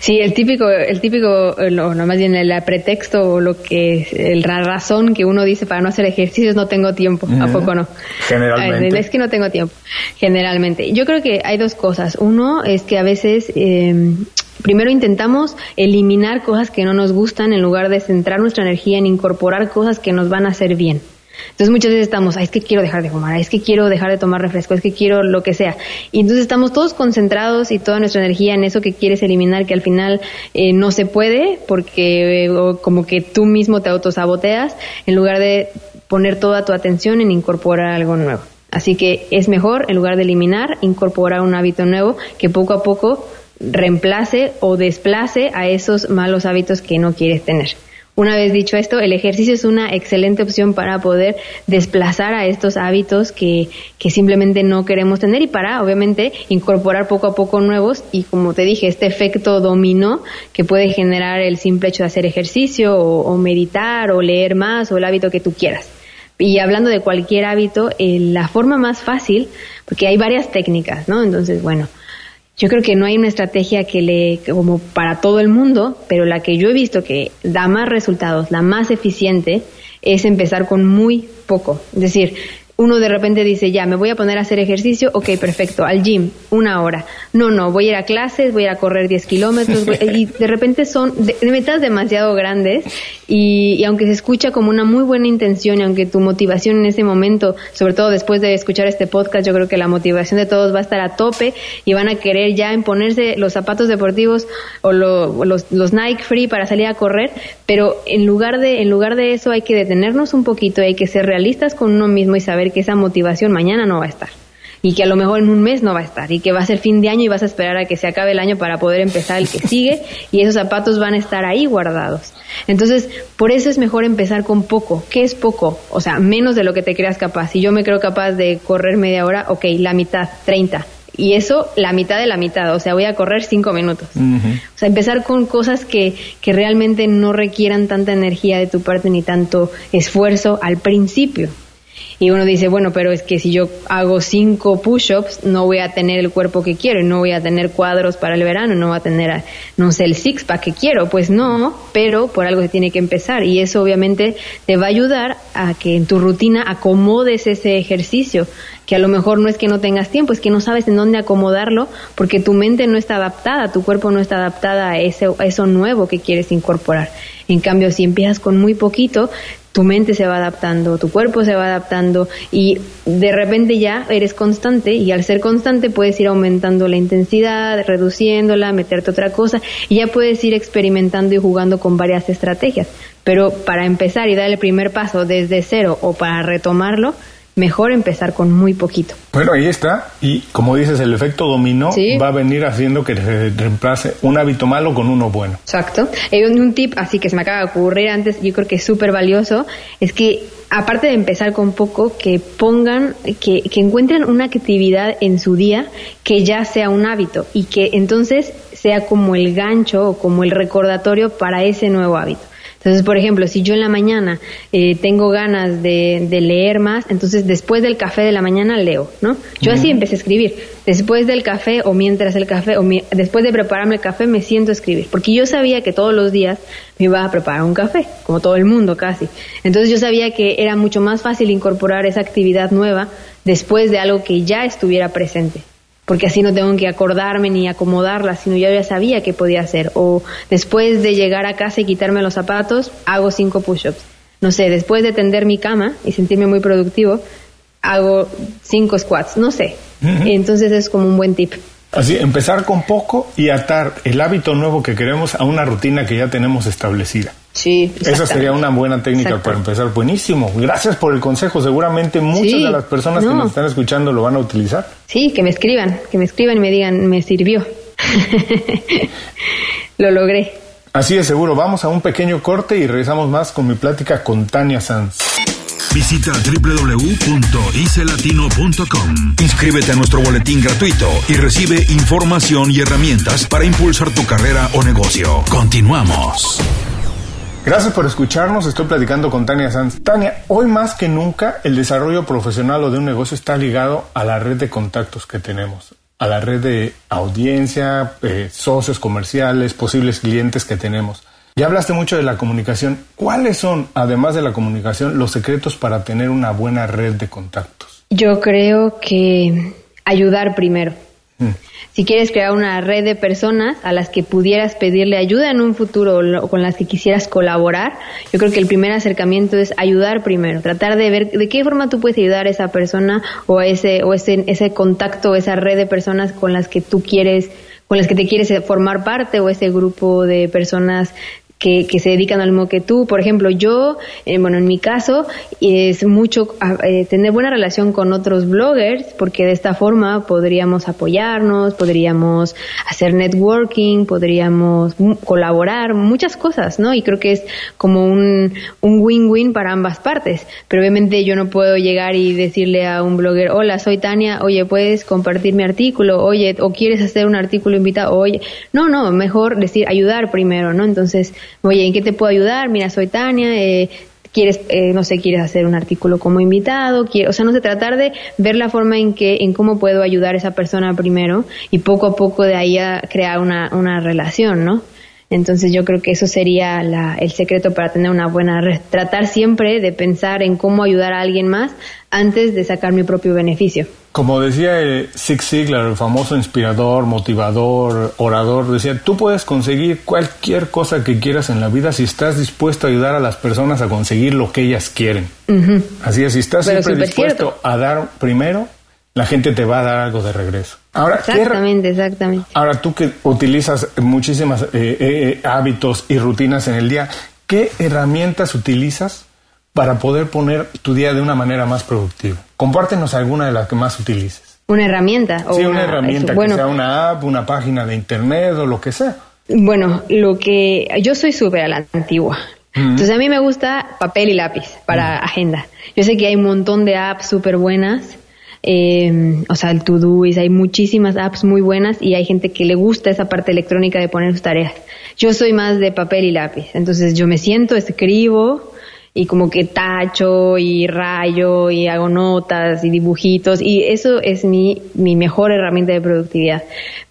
Sí, el típico, el típico, eh, no, no, más bien el pretexto o lo que es el- la razón que uno dice para no hacer ejercicio es no tengo tiempo, ¿a poco no? Generalmente. Es que no tengo tiempo, generalmente. Yo creo que hay dos cosas. Uno es que a veces eh, primero intentamos eliminar cosas que no nos gustan en lugar de centrar nuestra energía en incorporar cosas que nos van a hacer bien. Entonces muchas veces estamos, "Ay, es que quiero dejar de fumar, "Ay, es que quiero dejar de tomar refresco, es que quiero lo que sea. Y entonces estamos todos concentrados y toda nuestra energía en eso que quieres eliminar, que al final eh, no se puede porque eh, como que tú mismo te autosaboteas en lugar de poner toda tu atención en incorporar algo nuevo. Así que es mejor, en lugar de eliminar, incorporar un hábito nuevo que poco a poco reemplace o desplace a esos malos hábitos que no quieres tener. Una vez dicho esto, el ejercicio es una excelente opción para poder desplazar a estos hábitos que, que simplemente no queremos tener y para, obviamente, incorporar poco a poco nuevos y, como te dije, este efecto dominó que puede generar el simple hecho de hacer ejercicio o, meditar o leer más o el hábito que tú quieras. Y hablando de cualquier hábito, eh, la forma más fácil, porque hay varias técnicas, ¿no? Entonces, bueno, yo creo que no hay una estrategia que le, como para todo el mundo, pero la que yo he visto que da más resultados, la más eficiente, es empezar con muy poco. Es decir, uno de repente dice, ya, me voy a poner a hacer ejercicio, ok, perfecto, al gym, una hora. No, no, voy a ir a clases, voy a ir a correr 10 kilómetros, y de repente son de, metas demasiado grandes y, aunque se escucha como una muy buena intención y aunque tu motivación en ese momento, sobre todo después de escuchar este podcast, yo creo que la motivación de todos va a estar a tope y van a querer ya imponerse los zapatos deportivos o, lo- o los, los Nike Free para salir a correr, pero en lugar de en lugar de eso hay que detenernos un poquito, hay que ser realistas con uno mismo y saber que esa motivación mañana no va a estar y que a lo mejor en un mes no va a estar y que va a ser fin de año y vas a esperar a que se acabe el año para poder empezar el que sigue y esos zapatos van a estar ahí guardados. Entonces, por eso es mejor empezar con poco. ¿Qué es poco? O sea, menos de lo que te creas capaz. Si yo me creo capaz de correr media hora, ok, la mitad, 30. Y eso, la mitad de la mitad. O sea, voy a correr cinco minutos. O sea, empezar con cosas que, que realmente no requieran tanta energía de tu parte ni tanto esfuerzo al principio. Y uno dice, bueno, pero es que si yo hago cinco push-ups, no voy a tener el cuerpo que quiero, no voy a tener cuadros para el verano, no voy a tener, no sé, el six-pack que quiero. Pues no, pero por algo se tiene que empezar. Y eso obviamente te va a ayudar a que en tu rutina acomodes ese ejercicio, que a lo mejor no es que no tengas tiempo, es que no sabes en dónde acomodarlo, porque tu mente no está adaptada, tu cuerpo no está adaptada a, ese, eso nuevo que quieres incorporar. En cambio, si empiezas con muy poquito, tu mente se va adaptando, tu cuerpo se va adaptando y de repente ya eres constante y al ser constante puedes ir aumentando la intensidad, reduciéndola, meterte otra cosa y ya puedes ir experimentando y jugando con varias estrategias. Pero para empezar y dar el primer paso desde cero o para retomarlo, mejor empezar con muy poquito. Bueno, ahí está. Y como dices, el efecto dominó Sí. va a venir haciendo que se reemplace un hábito malo con uno bueno. Exacto. Hay un, un tip así que se me acaba de ocurrir antes, yo creo que es súper valioso, es que aparte de empezar con poco, que pongan, que, que encuentren una actividad en su día que ya sea un hábito y que entonces sea como el gancho o como el recordatorio para ese nuevo hábito. Entonces, por ejemplo, si yo en la mañana eh, tengo ganas de, de leer más, entonces después del café de la mañana leo, ¿no? Yo así empecé a escribir. Después del café o mientras el café o mi- después de prepararme el café me siento a escribir, porque yo sabía que todos los días me iba a preparar un café, como todo el mundo casi. Entonces yo sabía que era mucho más fácil incorporar esa actividad nueva después de algo que ya estuviera presente porque así no tengo que acordarme ni acomodarla, sino yo ya sabía que podía hacer. O después de llegar a casa y quitarme los zapatos, hago cinco push-ups. No sé, después de tender mi cama y sentirme muy productivo, hago cinco squats, no sé. Entonces es como un buen tip. Así, empezar con poco y atar el hábito nuevo que queremos a una rutina que ya tenemos establecida. Sí, esa sería una buena técnica para empezar. Buenísimo. Gracias por el consejo. Seguramente muchas de las personas que nos están escuchando lo van a utilizar. Sí, que me escriban, que me escriban y me digan, me sirvió. lo logré. Así es, seguro. Vamos a un pequeño corte y regresamos más con mi plática con Tania Sanz. Visita www.icelatino.com. Inscríbete a nuestro boletín gratuito y recibe información y herramientas para impulsar tu carrera o negocio. Continuamos. Gracias por escucharnos. Estoy platicando con Tania Sanz. Tania, hoy más que nunca el desarrollo profesional o de un negocio está ligado a la red de contactos que tenemos a la red de audiencia, eh, socios comerciales, posibles clientes que tenemos. Ya hablaste mucho de la comunicación. ¿Cuáles son, además de la comunicación, los secretos para tener una buena red de contactos? Yo creo que ayudar primero. Si quieres crear una red de personas a las que pudieras pedirle ayuda en un futuro o con las que quisieras colaborar, yo creo que el primer acercamiento es ayudar primero, tratar de ver de qué forma tú puedes ayudar a esa persona o a ese o ese ese contacto, esa red de personas con las que tú quieres con las que te quieres formar parte o ese grupo de personas que, que, se dedican al mismo que tú. Por ejemplo, yo, eh, bueno, en mi caso, es mucho eh, tener buena relación con otros bloggers, porque de esta forma podríamos apoyarnos, podríamos hacer networking, podríamos colaborar, muchas cosas, ¿no? Y creo que es como un win-win para ambas partes. Pero obviamente yo no puedo llegar y decirle a un blogger, hola, soy Tania, oye, ¿puedes compartir mi artículo? Oye, ¿o quieres hacer un artículo invitado? Oye, no, no, mejor decir ayudar primero, ¿no? Entonces, oye, ¿en qué te puedo ayudar? Mira, soy Tania, eh, quieres, eh, no sé, quieres hacer un artículo como invitado, o sea, no sé, tratar de ver la forma en que, en cómo puedo ayudar a esa persona primero y poco a poco de ahí a crear una, una relación, ¿no? Entonces yo creo que eso sería la, el secreto para tener una buena red. Tratar siempre de pensar en cómo ayudar a alguien más antes de sacar mi propio beneficio. Como decía el Zig Ziglar, el famoso inspirador, motivador, orador, decía, tú puedes conseguir cualquier cosa que quieras en la vida si estás dispuesto a ayudar a las personas a conseguir lo que ellas quieren. Así es, si estás siempre dispuesto a dar primero, la gente te va a dar algo de regreso. Ahora, exactamente, exactamente. Ahora tú que utilizas muchísimos eh, eh, eh, hábitos y rutinas en el día, ¿qué herramientas utilizas para poder poner tu día de una manera más productiva? Compártenos alguna de las que más utilices. ¿Una herramienta? O sí, una, herramienta, que sea una app, una página de internet o lo que sea. Bueno, lo que yo soy súper a la antigua. Entonces a mí me gusta papel y lápiz para agenda. Yo sé que hay un montón de apps súper buenas eh, o sea, el Todoist, hay muchísimas apps muy buenas y hay gente que le gusta esa parte electrónica de poner sus tareas. Yo soy más de papel y lápiz, entonces yo me siento, escribo y como que tacho y rayo y hago notas y dibujitos y eso es mi, mi mejor herramienta de productividad.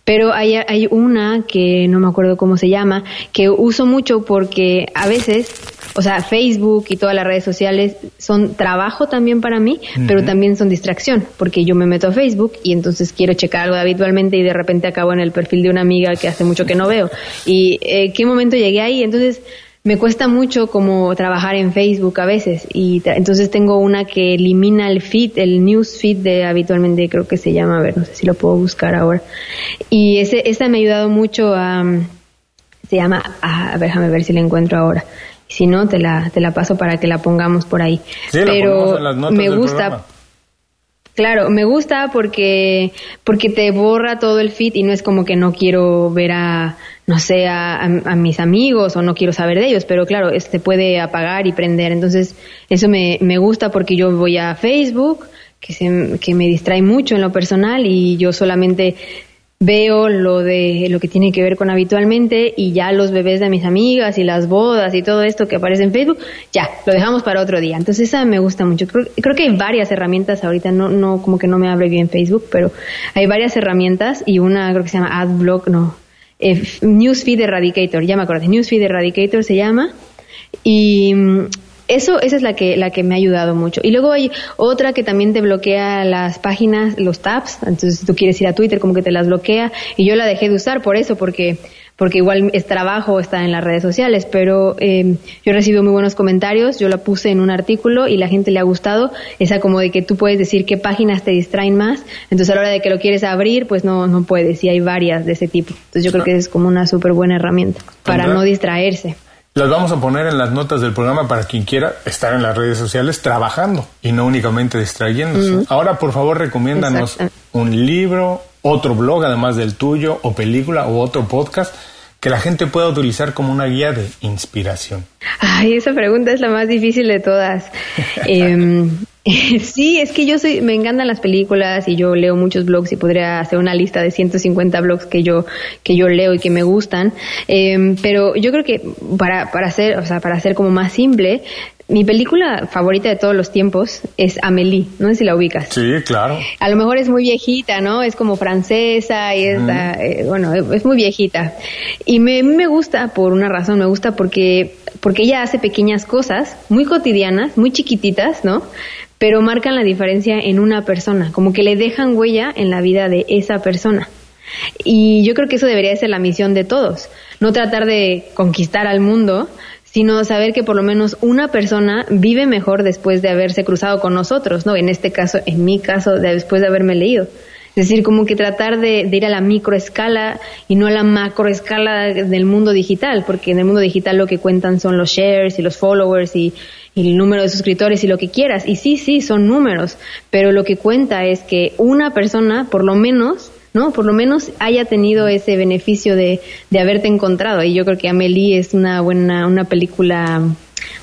Pero hay, hay una que no me acuerdo cómo se llama, que uso mucho porque a veces o sea, Facebook y todas las redes sociales son trabajo también para mí, pero también son distracción, porque yo me meto a Facebook y entonces quiero checar algo habitualmente y de repente acabo en el perfil de una amiga que hace mucho que no veo. ¿Y eh, qué momento llegué ahí? Entonces me cuesta mucho como trabajar en Facebook a veces y entonces tengo una que elimina el feed, el news feed de habitualmente creo que se llama, a ver, no sé si lo puedo buscar ahora. Y ese, esa me ha ayudado mucho a, se llama, a, ver, déjame ver si la encuentro ahora si no, te la, te la paso para que la pongamos por ahí. Pero me gusta. Claro, me gusta porque porque te borra todo el feed y no es como que no quiero ver a no sé a, a, mis amigos o no quiero saber de ellos, pero claro, este puede apagar y prender. Entonces eso me, me gusta porque yo voy a Facebook que se, que me distrae mucho en lo personal y yo solamente veo lo de lo que tiene que ver con habitualmente y ya los bebés de mis amigas y las bodas y todo esto que aparece en Facebook, ya, lo dejamos para otro día. Entonces esa me gusta mucho. Creo, creo que hay varias herramientas ahorita, no, no, como que no me abre bien Facebook, pero hay varias herramientas y una creo que se llama AdBlock, no, eh, Newsfeed Eradicator, ya me acuerdo, Newsfeed Eradicator se llama. Y eso, esa es la que, la que me ha ayudado mucho. Y luego hay otra que también te bloquea las páginas, los tabs. Entonces, si tú quieres ir a Twitter, como que te las bloquea. Y yo la dejé de usar por eso, porque, porque igual es trabajo, está en las redes sociales. Pero eh, yo recibo muy buenos comentarios. Yo la puse en un artículo y la gente le ha gustado. Esa como de que tú puedes decir qué páginas te distraen más. Entonces, a la hora de que lo quieres abrir, pues no, no puedes. Y hay varias de ese tipo. Entonces, yo creo que es como una súper buena herramienta para no distraerse. Las vamos a poner en las notas del programa para quien quiera estar en las redes sociales trabajando y no únicamente distrayéndose. Ahora, por favor, recomiéndanos un libro, otro blog además del tuyo, o película, o otro podcast que la gente pueda utilizar como una guía de inspiración. Ay, esa pregunta es la más difícil de todas. eh, Sí, es que yo soy, me encantan las películas y yo leo muchos blogs y podría hacer una lista de 150 blogs que yo, que yo leo y que me gustan. Eh, pero yo creo que para, para hacer, o sea, para hacer como más simple, mi película favorita de todos los tiempos es Amélie, no sé si la ubicas. Sí, claro. A lo mejor es muy viejita, ¿no? Es como francesa y es, eh, bueno, es muy viejita. Y me, me gusta por una razón, me gusta porque, porque ella hace pequeñas cosas muy cotidianas, muy chiquititas, ¿no? Pero marcan la diferencia en una persona, como que le dejan huella en la vida de esa persona. Y yo creo que eso debería ser la misión de todos, no tratar de conquistar al mundo, sino saber que por lo menos una persona vive mejor después de haberse cruzado con nosotros, ¿no? En este caso, en mi caso, después de haberme leído. Es decir, como que tratar de, ir a la microescala y no a la macroescala del mundo digital, porque en el mundo digital lo que cuentan son los shares y los followers y, y el número de suscriptores y lo que quieras. Y sí, sí, son números, pero lo que cuenta es que una persona, por lo menos, ¿no? Por lo menos haya tenido ese beneficio de, de haberte encontrado. Y yo creo que Amelie es una buena, una película,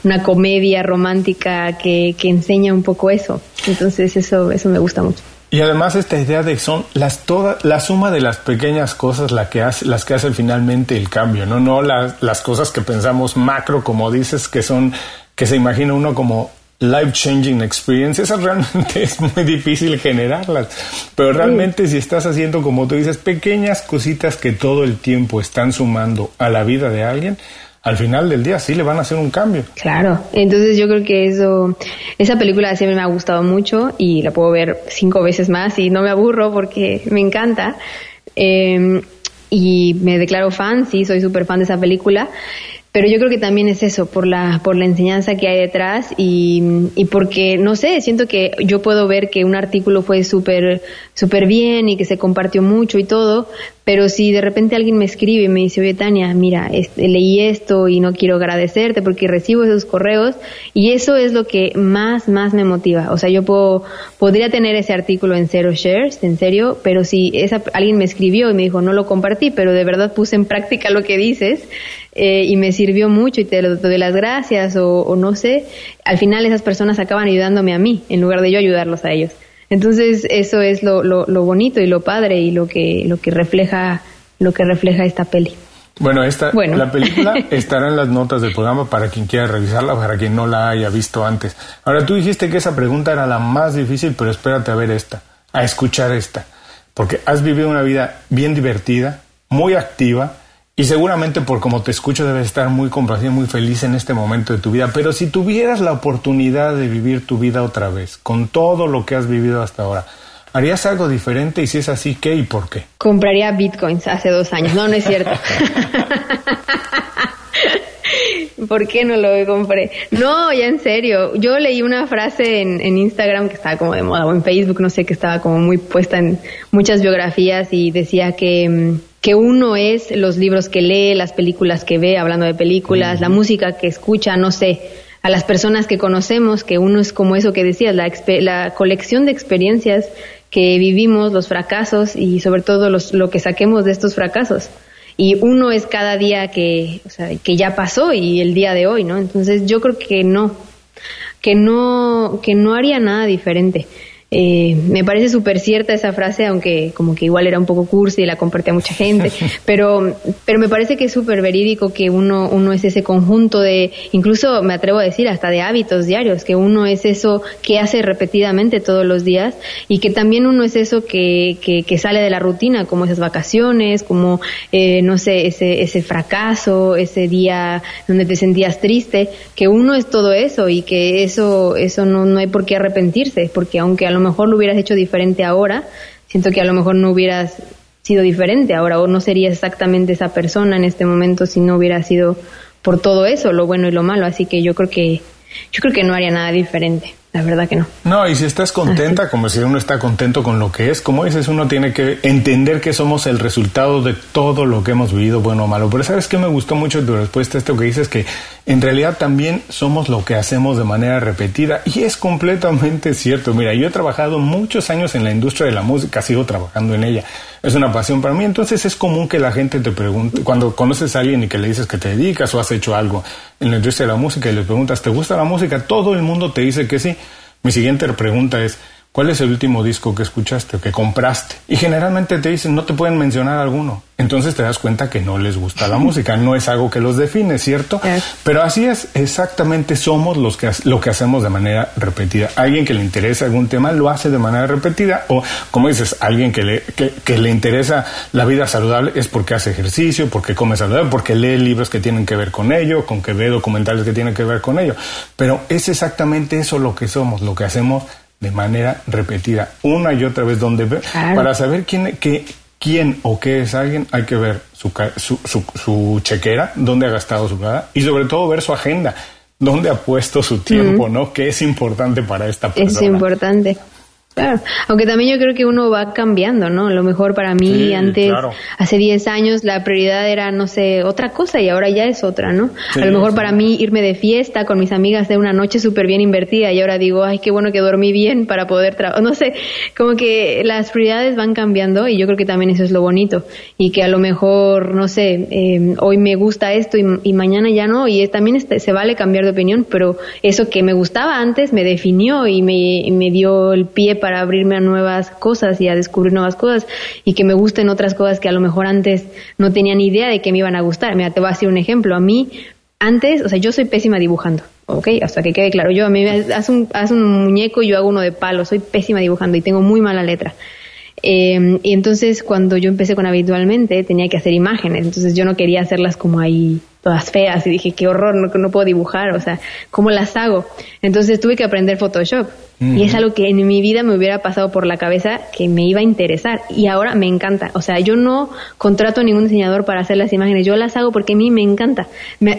una comedia romántica que, que enseña un poco eso. Entonces eso, eso me gusta mucho. Y además esta idea de que son las toda, la suma de las pequeñas cosas la que hace, las que hacen finalmente el cambio, no, no las, las cosas que pensamos macro, como dices, que son, que se imagina uno como life changing experience, esas realmente es muy difícil generarlas, pero realmente si estás haciendo, como tú dices, pequeñas cositas que todo el tiempo están sumando a la vida de alguien, al final del día sí le van a hacer un cambio. Claro, entonces yo creo que eso, esa película siempre me ha gustado mucho y la puedo ver cinco veces más y no me aburro porque me encanta. Eh, y me declaro fan, sí, soy súper fan de esa película pero yo creo que también es eso, por la, por la enseñanza que hay detrás y, y porque, no sé, siento que yo puedo ver que un artículo fue súper súper bien y que se compartió mucho y todo, pero si de repente alguien me escribe y me dice, oye Tania, mira, este, leí esto y no quiero agradecerte porque recibo esos correos y eso es lo que más, más me motiva. O sea, yo puedo, podría tener ese artículo en cero shares, en serio, pero si esa, alguien me escribió y me dijo, no lo compartí, pero de verdad puse en práctica lo que dices, eh, y me sirvió mucho y te, doy las gracias o, no sé, al final esas personas acaban ayudándome a mí en lugar de yo ayudarlos a ellos. Entonces eso es lo, lo, bonito y lo padre y lo que, lo que refleja lo que refleja esta peli. Bueno, esta, la película estará en las notas del programa para quien quiera revisarla, para quien no la haya visto antes. Ahora, tú dijiste que esa pregunta era la más difícil, pero espérate a ver esta, a escuchar esta, porque has vivido una vida bien divertida, muy activa, y seguramente por como te escucho debes estar muy complacido, muy feliz en este momento de tu vida. Pero si tuvieras la oportunidad de vivir tu vida otra vez, con todo lo que has vivido hasta ahora, ¿harías algo diferente? Y si es así, ¿qué y por qué? Compraría bitcoins hace dos años. No, no es cierto. ¿Por qué no lo compré? No, ya en serio. Yo leí una frase en, en, Instagram que estaba como de moda, o en Facebook, no sé, que estaba como muy puesta en muchas biografías y decía que mm, que uno es los libros que lee, las películas que ve, hablando de películas, la música que escucha, no sé, a las personas que conocemos, que uno es como eso que decías, la, la colección de experiencias que vivimos, los fracasos y sobre todo los, lo que saquemos de estos fracasos. Y uno es cada día que, o sea, que ya pasó y el día de hoy, ¿no? Entonces yo creo que no, que no, que no haría nada diferente. Eh, me parece súper cierta esa frase, aunque como que igual era un poco cursi y la compartía mucha gente, pero, pero me parece que es súper verídico que uno, uno es ese conjunto de, incluso me atrevo a decir, hasta de hábitos diarios, que uno es eso que hace repetidamente todos los días y que también uno es eso que, que, que sale de la rutina, como esas vacaciones, como, eh, no sé, ese, ese fracaso, ese día donde te sentías triste, que uno es todo eso y que eso, eso no, no hay por qué arrepentirse, porque aunque a lo mejor lo hubieras hecho diferente ahora, siento que a lo mejor no hubieras sido diferente ahora o no serías exactamente esa persona en este momento si no hubiera sido por todo eso, lo bueno y lo malo, así que yo creo que yo creo que no haría nada diferente. la verdad que no. No, y si estás contenta, como si uno está contento con lo que es, como dices, uno tiene que entender que somos el resultado de todo lo que hemos vivido, bueno o malo. Pero sabes que me gustó mucho tu respuesta esto que dices, que en realidad también somos lo que hacemos de manera repetida. Y es completamente cierto. Mira, yo he trabajado muchos años en la industria de la música, sigo trabajando en ella. Es una pasión para mí. Entonces es común que la gente te pregunte, cuando conoces a alguien y que le dices que te dedicas o has hecho algo en la industria de la música y le preguntas, ¿te gusta la música? Todo el mundo te dice que sí. Mi siguiente pregunta es, ¿cuál es el último disco que escuchaste o que compraste? Y generalmente te dicen, no te pueden mencionar alguno. Entonces te das cuenta que no les gusta la música, no es algo que los define, ¿cierto? Pero así es, exactamente somos los que lo que hacemos de manera repetida. Alguien que le interesa algún tema lo hace de manera repetida o como dices, alguien que le, que, le interesa la vida saludable es porque hace ejercicio, porque come saludable, porque lee libros que tienen que ver con ello, con que ve documentales que tienen que ver con ello. Pero es exactamente eso lo que somos, lo que hacemos de manera repetida, una y otra vez, donde para saber quién, qué, quién o qué es alguien, hay que ver su, su, su, chequera, dónde ha gastado su plata y sobre todo ver su agenda, dónde ha puesto su tiempo, ¿no? ¿Qué es importante para esta persona? Es importante. Claro, aunque también yo creo que uno va cambiando, ¿no? A lo mejor para mí antes, hace 10 años, la prioridad era, no sé, otra cosa y ahora ya es otra, ¿no? a lo mejor para mí irme de fiesta con mis amigas de una noche súper bien invertida y ahora digo, ay, qué bueno que dormí bien para poder trabajar. No sé, como que las prioridades van cambiando y yo creo que también eso es lo bonito y que a lo mejor, no sé, eh, hoy me gusta esto y, mañana ya no y también este, se vale cambiar de opinión, pero eso que me gustaba antes me definió y me, me dio el pie para abrirme a nuevas cosas y a descubrir nuevas cosas y que me gusten otras cosas que a lo mejor antes no tenía ni idea de que me iban a gustar. Mira, te voy a decir un ejemplo. A mí, antes, o sea, yo soy pésima dibujando, ¿ok? Hasta que quede claro. Yo, a mí, haz un, haz un muñeco y yo hago uno de palo. Soy pésima dibujando y tengo muy mala letra. Eh, y entonces cuando yo empecé con habitualmente tenía que hacer imágenes, entonces yo no quería hacerlas como ahí todas feas y dije, qué horror, no, no puedo dibujar, o sea, ¿cómo las hago? Entonces tuve que aprender Photoshop y es algo que en mi vida me hubiera pasado por la cabeza que me iba a interesar y ahora me encanta, o sea, yo no contrato a ningún diseñador para hacer las imágenes, yo las hago porque a mí me encanta,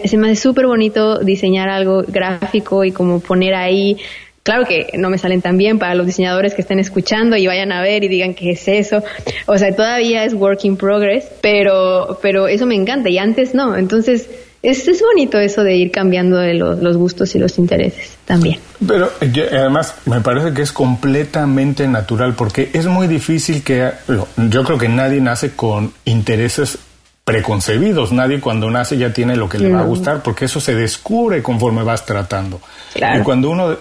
se me hace súper bonito diseñar algo gráfico y como poner ahí Claro que no me salen tan bien para los diseñadores que estén escuchando y vayan a ver y digan qué es eso. O sea, todavía es work in progress, pero, pero eso me encanta y antes no. Entonces, es, es bonito eso de ir cambiando de los, los gustos y los intereses también. Pero además me parece que es completamente natural porque es muy difícil que, yo creo que nadie nace con intereses preconcebidos. Nadie cuando nace ya tiene lo que le va a gustar, porque eso se descubre conforme vas tratando. Y cuando uno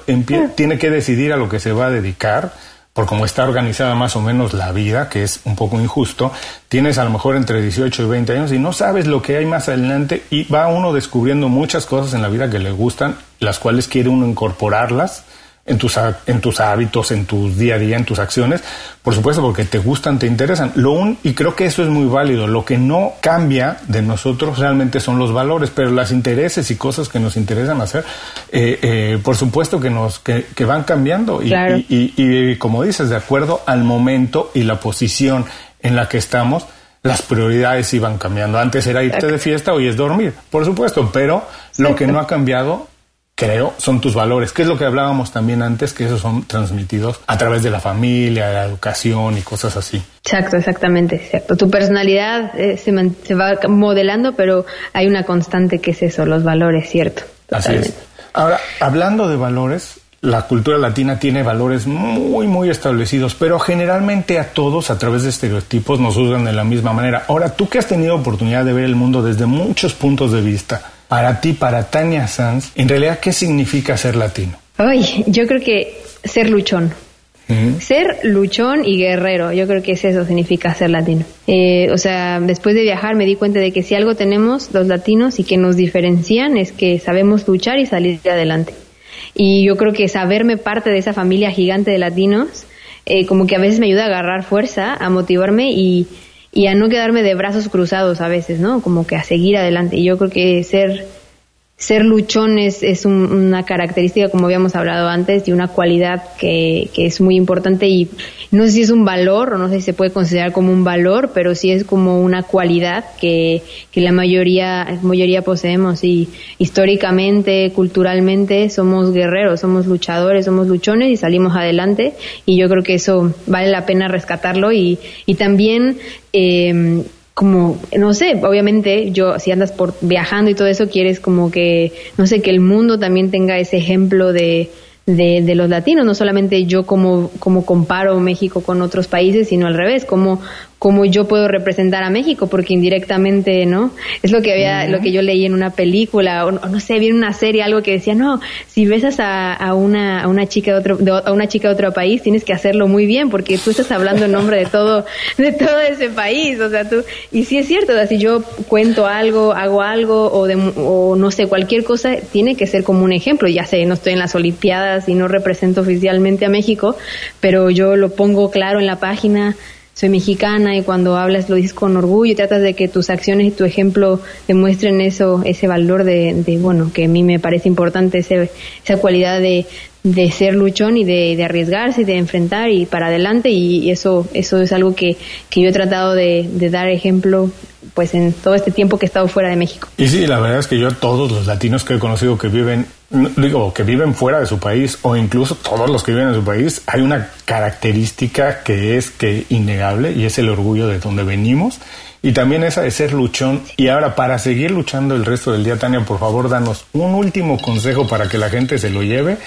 tiene que decidir a lo que se va a dedicar, por cómo está organizada más o menos la vida, que es un poco injusto, tienes a lo mejor entre 18 y 20 años y no sabes lo que hay más adelante y va uno descubriendo muchas cosas en la vida que le gustan, las cuales quiere uno incorporarlas en tus, en tus hábitos, en tu día a día, en tus acciones, por supuesto porque te gustan, te interesan. Lo un, y creo que eso es muy válido. Lo que no cambia de nosotros realmente son los valores, pero las intereses y cosas que nos interesan hacer, eh, eh, por supuesto que nos que, que van cambiando y, y, y, como dices, de acuerdo al momento y la posición en la que estamos, las prioridades iban cambiando. Antes era irte de fiesta, hoy es dormir, por supuesto, pero lo que no ha cambiado creo, son tus valores, que es lo que hablábamos también antes, que esos son transmitidos a través de la familia, de la educación y cosas así. Exacto, exactamente, cierto. Tu personalidad eh, se, se, va modelando, pero hay una constante que es eso, los valores, cierto. Así es. Ahora, hablando de valores, la cultura latina tiene valores muy, muy establecidos, pero generalmente a todos a través de estereotipos nos juzgan de la misma manera. Ahora, tú que has tenido oportunidad de ver el mundo desde muchos puntos de vista, para ti, para Tania Sanz, en realidad, ¿qué significa ser latino? Ay, yo creo que ser luchón. Ser luchón y guerrero, yo creo que es eso significa ser latino. Eh, o sea, después de viajar me di cuenta de que si algo tenemos los latinos y que nos diferencian es que sabemos luchar y salir adelante. Y yo creo que saberme parte de esa familia gigante de latinos, eh, como que a veces me ayuda a agarrar fuerza, a motivarme y, y a no quedarme de brazos cruzados a veces, ¿no? Como que a seguir adelante. Y yo creo que ser ser luchón es, una característica, como habíamos hablado antes, y una cualidad que, es muy importante y no sé si es un valor o no sé si se puede considerar como un valor, pero sí es como una cualidad que, la mayoría, mayoría poseemos y históricamente, culturalmente somos guerreros, somos luchadores, somos luchones y salimos adelante y yo creo que eso vale la pena rescatarlo y, y también eh, como, no sé, obviamente yo, si andas por viajando y todo eso, quieres como que, no sé, que el mundo también tenga ese ejemplo de, de, de, los latinos, no solamente yo como, como comparo México con otros países, sino al revés, como, cómo yo puedo representar a México, porque indirectamente, ¿no? Es lo que había, lo que yo leí en una película, o, no sé, vi en una serie algo que decía, no, si besas a, a una, a una chica de otro, a una chica de otro país, tienes que hacerlo muy bien, porque tú estás hablando en nombre de todo, de todo ese país, o sea, tú, y sí es cierto, o sea, si yo cuento algo, hago algo, o de, o no sé, cualquier cosa, tiene que ser como un ejemplo, ya sé, no estoy en las Olimpiadas y no represento oficialmente a México, pero yo lo pongo claro en la página, soy mexicana y cuando hablas lo dices con orgullo y tratas de que tus acciones y tu ejemplo demuestren eso, ese valor de, de bueno, que a mí me parece importante ese, esa cualidad de, de ser luchón y de, de, arriesgarse y de enfrentar y para adelante y, eso, eso es algo que, que yo he tratado de, de dar ejemplo pues en todo este tiempo que he estado fuera de México. Y sí, la verdad es que yo todos los latinos que he conocido que viven, digo, que viven fuera de su país o incluso todos los que viven en su país, hay una característica que es que innegable y es el orgullo de donde venimos y también esa de ser luchón. Y ahora, para seguir luchando el resto del día, Tania, por favor, danos un último consejo para que la gente se lo lleve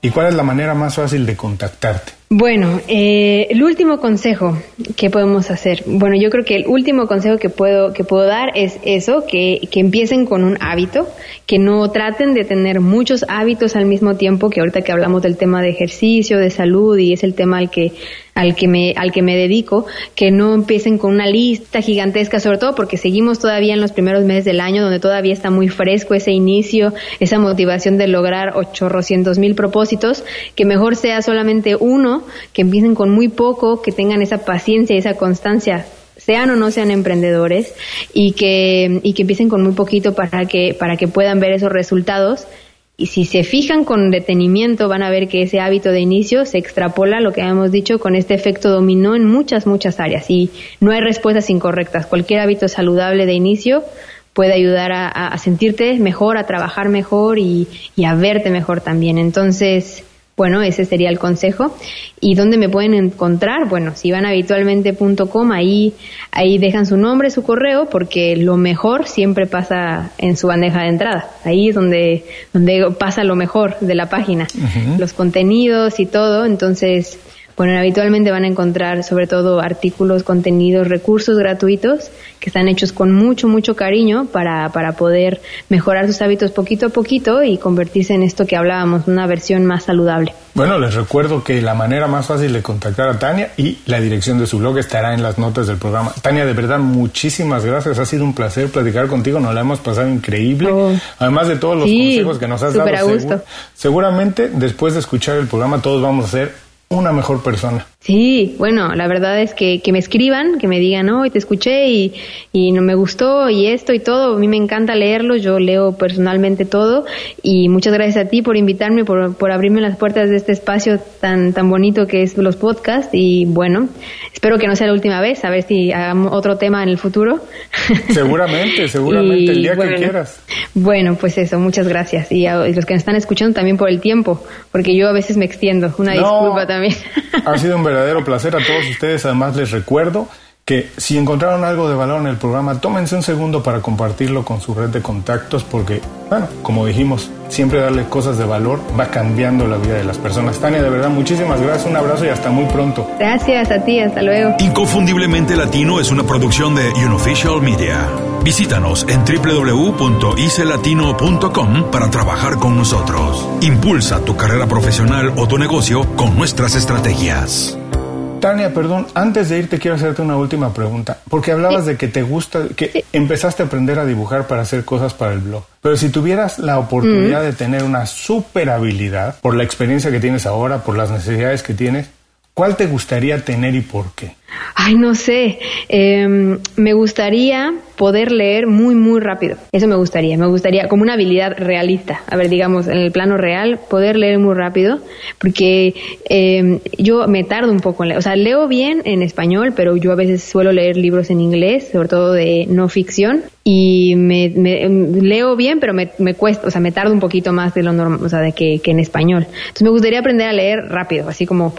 y cuál es la manera más fácil de contactarte. Bueno, eh, el último consejo que podemos hacer. Bueno, yo creo que el último consejo que puedo, que puedo dar es eso, que, que empiecen con un hábito, que no traten de tener muchos hábitos al mismo tiempo, que ahorita que hablamos del tema de ejercicio, de salud, y es el tema al que, al que me, al que me dedico, que no empiecen con una lista gigantesca, sobre todo porque seguimos todavía en los primeros meses del año, donde todavía está muy fresco ese inicio, esa motivación de lograr ochocientos mil propósitos, que mejor sea solamente uno que empiecen con muy poco, que tengan esa paciencia y esa constancia sean o no sean emprendedores y que, y que empiecen con muy poquito para que, para que puedan ver esos resultados. Y si se fijan con detenimiento, van a ver que ese hábito de inicio se extrapola, lo que hemos dicho, con este efecto dominó en muchas, muchas áreas. Y no hay respuestas incorrectas. Cualquier hábito saludable de inicio puede ayudar a, sentirte mejor, a trabajar mejor y a verte mejor también. Entonces, bueno, ese sería el consejo. ¿Y dónde me pueden encontrar? Bueno, si van habitualmente.com, ahí, ahí dejan su nombre, su correo, porque lo mejor siempre pasa en su bandeja de entrada. Ahí es donde, donde pasa lo mejor de la página. Los contenidos y todo. Entonces, bueno, habitualmente van a encontrar sobre todo artículos, contenidos, recursos gratuitos que están hechos con mucho, mucho cariño para, para poder mejorar sus hábitos poquito a poquito y convertirse en esto que hablábamos, una versión más saludable. Bueno, les recuerdo que la manera más fácil de contactar a Tania y la dirección de su blog estará en las notas del programa. Tania, de verdad, muchísimas gracias. Ha sido un placer platicar contigo. Nos la hemos pasado increíble. Oh. Además de todos los consejos que nos has dado. seguramente después de escuchar el programa todos vamos a ser una mejor persona. Sí, bueno, la verdad es que, que me escriban, que me digan, hoy te escuché y, y, no me gustó y esto y todo. A mí me encanta leerlo, yo leo personalmente todo y muchas gracias a ti por invitarme, por, por abrirme las puertas de este espacio tan, tan bonito que es los podcasts y bueno, espero que no sea la última vez, a ver si hagamos otro tema en el futuro. Seguramente, seguramente, el día que quieras. Bueno, pues eso, muchas gracias y, a, los que me están escuchando también por el tiempo, porque yo a veces me extiendo, una disculpa también. Ha sido un verdadero placer a todos ustedes. Además, les recuerdo que si encontraron algo de valor en el programa, tómense un segundo para compartirlo con su red de contactos porque, bueno, como dijimos, siempre darle cosas de valor va cambiando la vida de las personas. Tania, de verdad, muchísimas gracias, un abrazo y hasta muy pronto. Gracias a ti, hasta luego. Inconfundiblemente Latino es una producción de Unofficial Media. Visítanos en www.icelatino.com para trabajar con nosotros. Impulsa tu carrera profesional o tu negocio con nuestras estrategias. Tania, perdón, antes de irte quiero hacerte una última pregunta, porque hablabas de que te gusta, que empezaste a aprender a dibujar para hacer cosas para el blog. Pero si tuvieras la oportunidad de tener una super habilidad, por la experiencia que tienes ahora, por las necesidades que tienes, ¿cuál te gustaría tener y por qué? Ay, no sé. Em, me gustaría poder leer muy, muy rápido. Eso me gustaría. Me gustaría como una habilidad realista. A ver, digamos, en el plano real, poder leer muy rápido. Porque em, yo me tardo un poco en leer. O sea, leo bien en español, pero yo a veces suelo leer libros en inglés, sobre todo de no ficción. Y me, em, leo bien, pero me, cuesta, o sea, me tardo un poquito más de lo normal, o sea, de que en español. Entonces me gustaría aprender a leer rápido, así como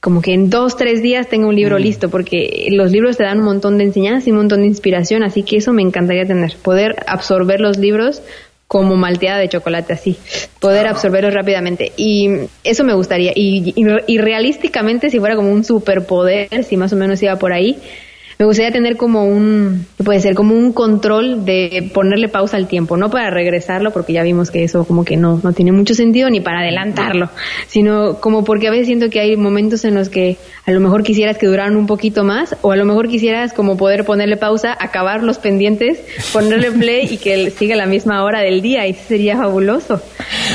como que en dos, tres días tenga un libro mm. listo, porque los libros te dan un montón de enseñanzas y un montón de inspiración, así que eso me encantaría tener, poder absorber los libros como malteada de chocolate, así, poder ah. absorberlos rápidamente. Y eso me gustaría. Y, y, y realísticamente, si fuera como un superpoder, si más o menos iba por ahí, me gustaría tener como un, puede ser como un control de ponerle pausa al tiempo, no para regresarlo, porque ya vimos que eso como que no, no tiene mucho sentido, ni para adelantarlo, sino como porque a veces siento que hay momentos en los que a lo mejor quisieras que duraran un poquito más, o a lo mejor quisieras como poder ponerle pausa, acabar los pendientes, ponerle play y que siga la misma hora del día, y sería fabuloso,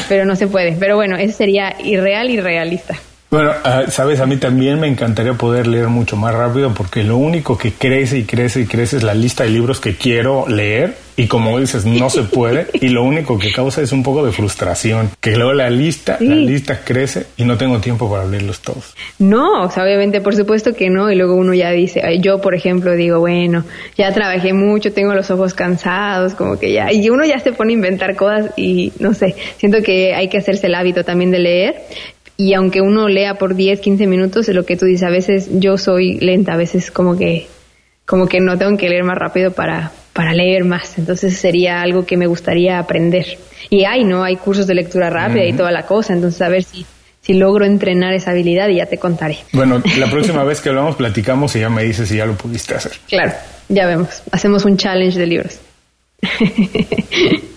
pero no se puede. Pero bueno, eso sería irreal y realista. Bueno, ah, sabes, a mí también me encantaría poder leer mucho más rápido porque lo único que crece y crece y crece es la lista de libros que quiero leer y como dices, no se puede y lo único que causa es un poco de frustración, que luego la lista, la lista crece y no tengo tiempo para leerlos todos. No, obviamente, por supuesto que no y luego uno ya dice, yo por ejemplo digo, bueno, ya trabajé mucho, tengo los ojos cansados, como que ya, y uno ya se pone a inventar cosas y no sé, siento que hay que hacerse el hábito también de leer y aunque uno lea por 10, 15 minutos, es lo que tú dices, a veces yo soy lenta, a veces como que, como que no tengo que leer más rápido para, para leer más. Entonces sería algo que me gustaría aprender. Y hay, ¿no? Hay cursos de lectura rápida y toda la cosa, entonces a ver si, si logro entrenar esa habilidad y ya te contaré. Bueno, la próxima vez que hablamos platicamos y ya me dices si ya lo pudiste hacer. Claro, ya vemos. Hacemos un challenge de libros.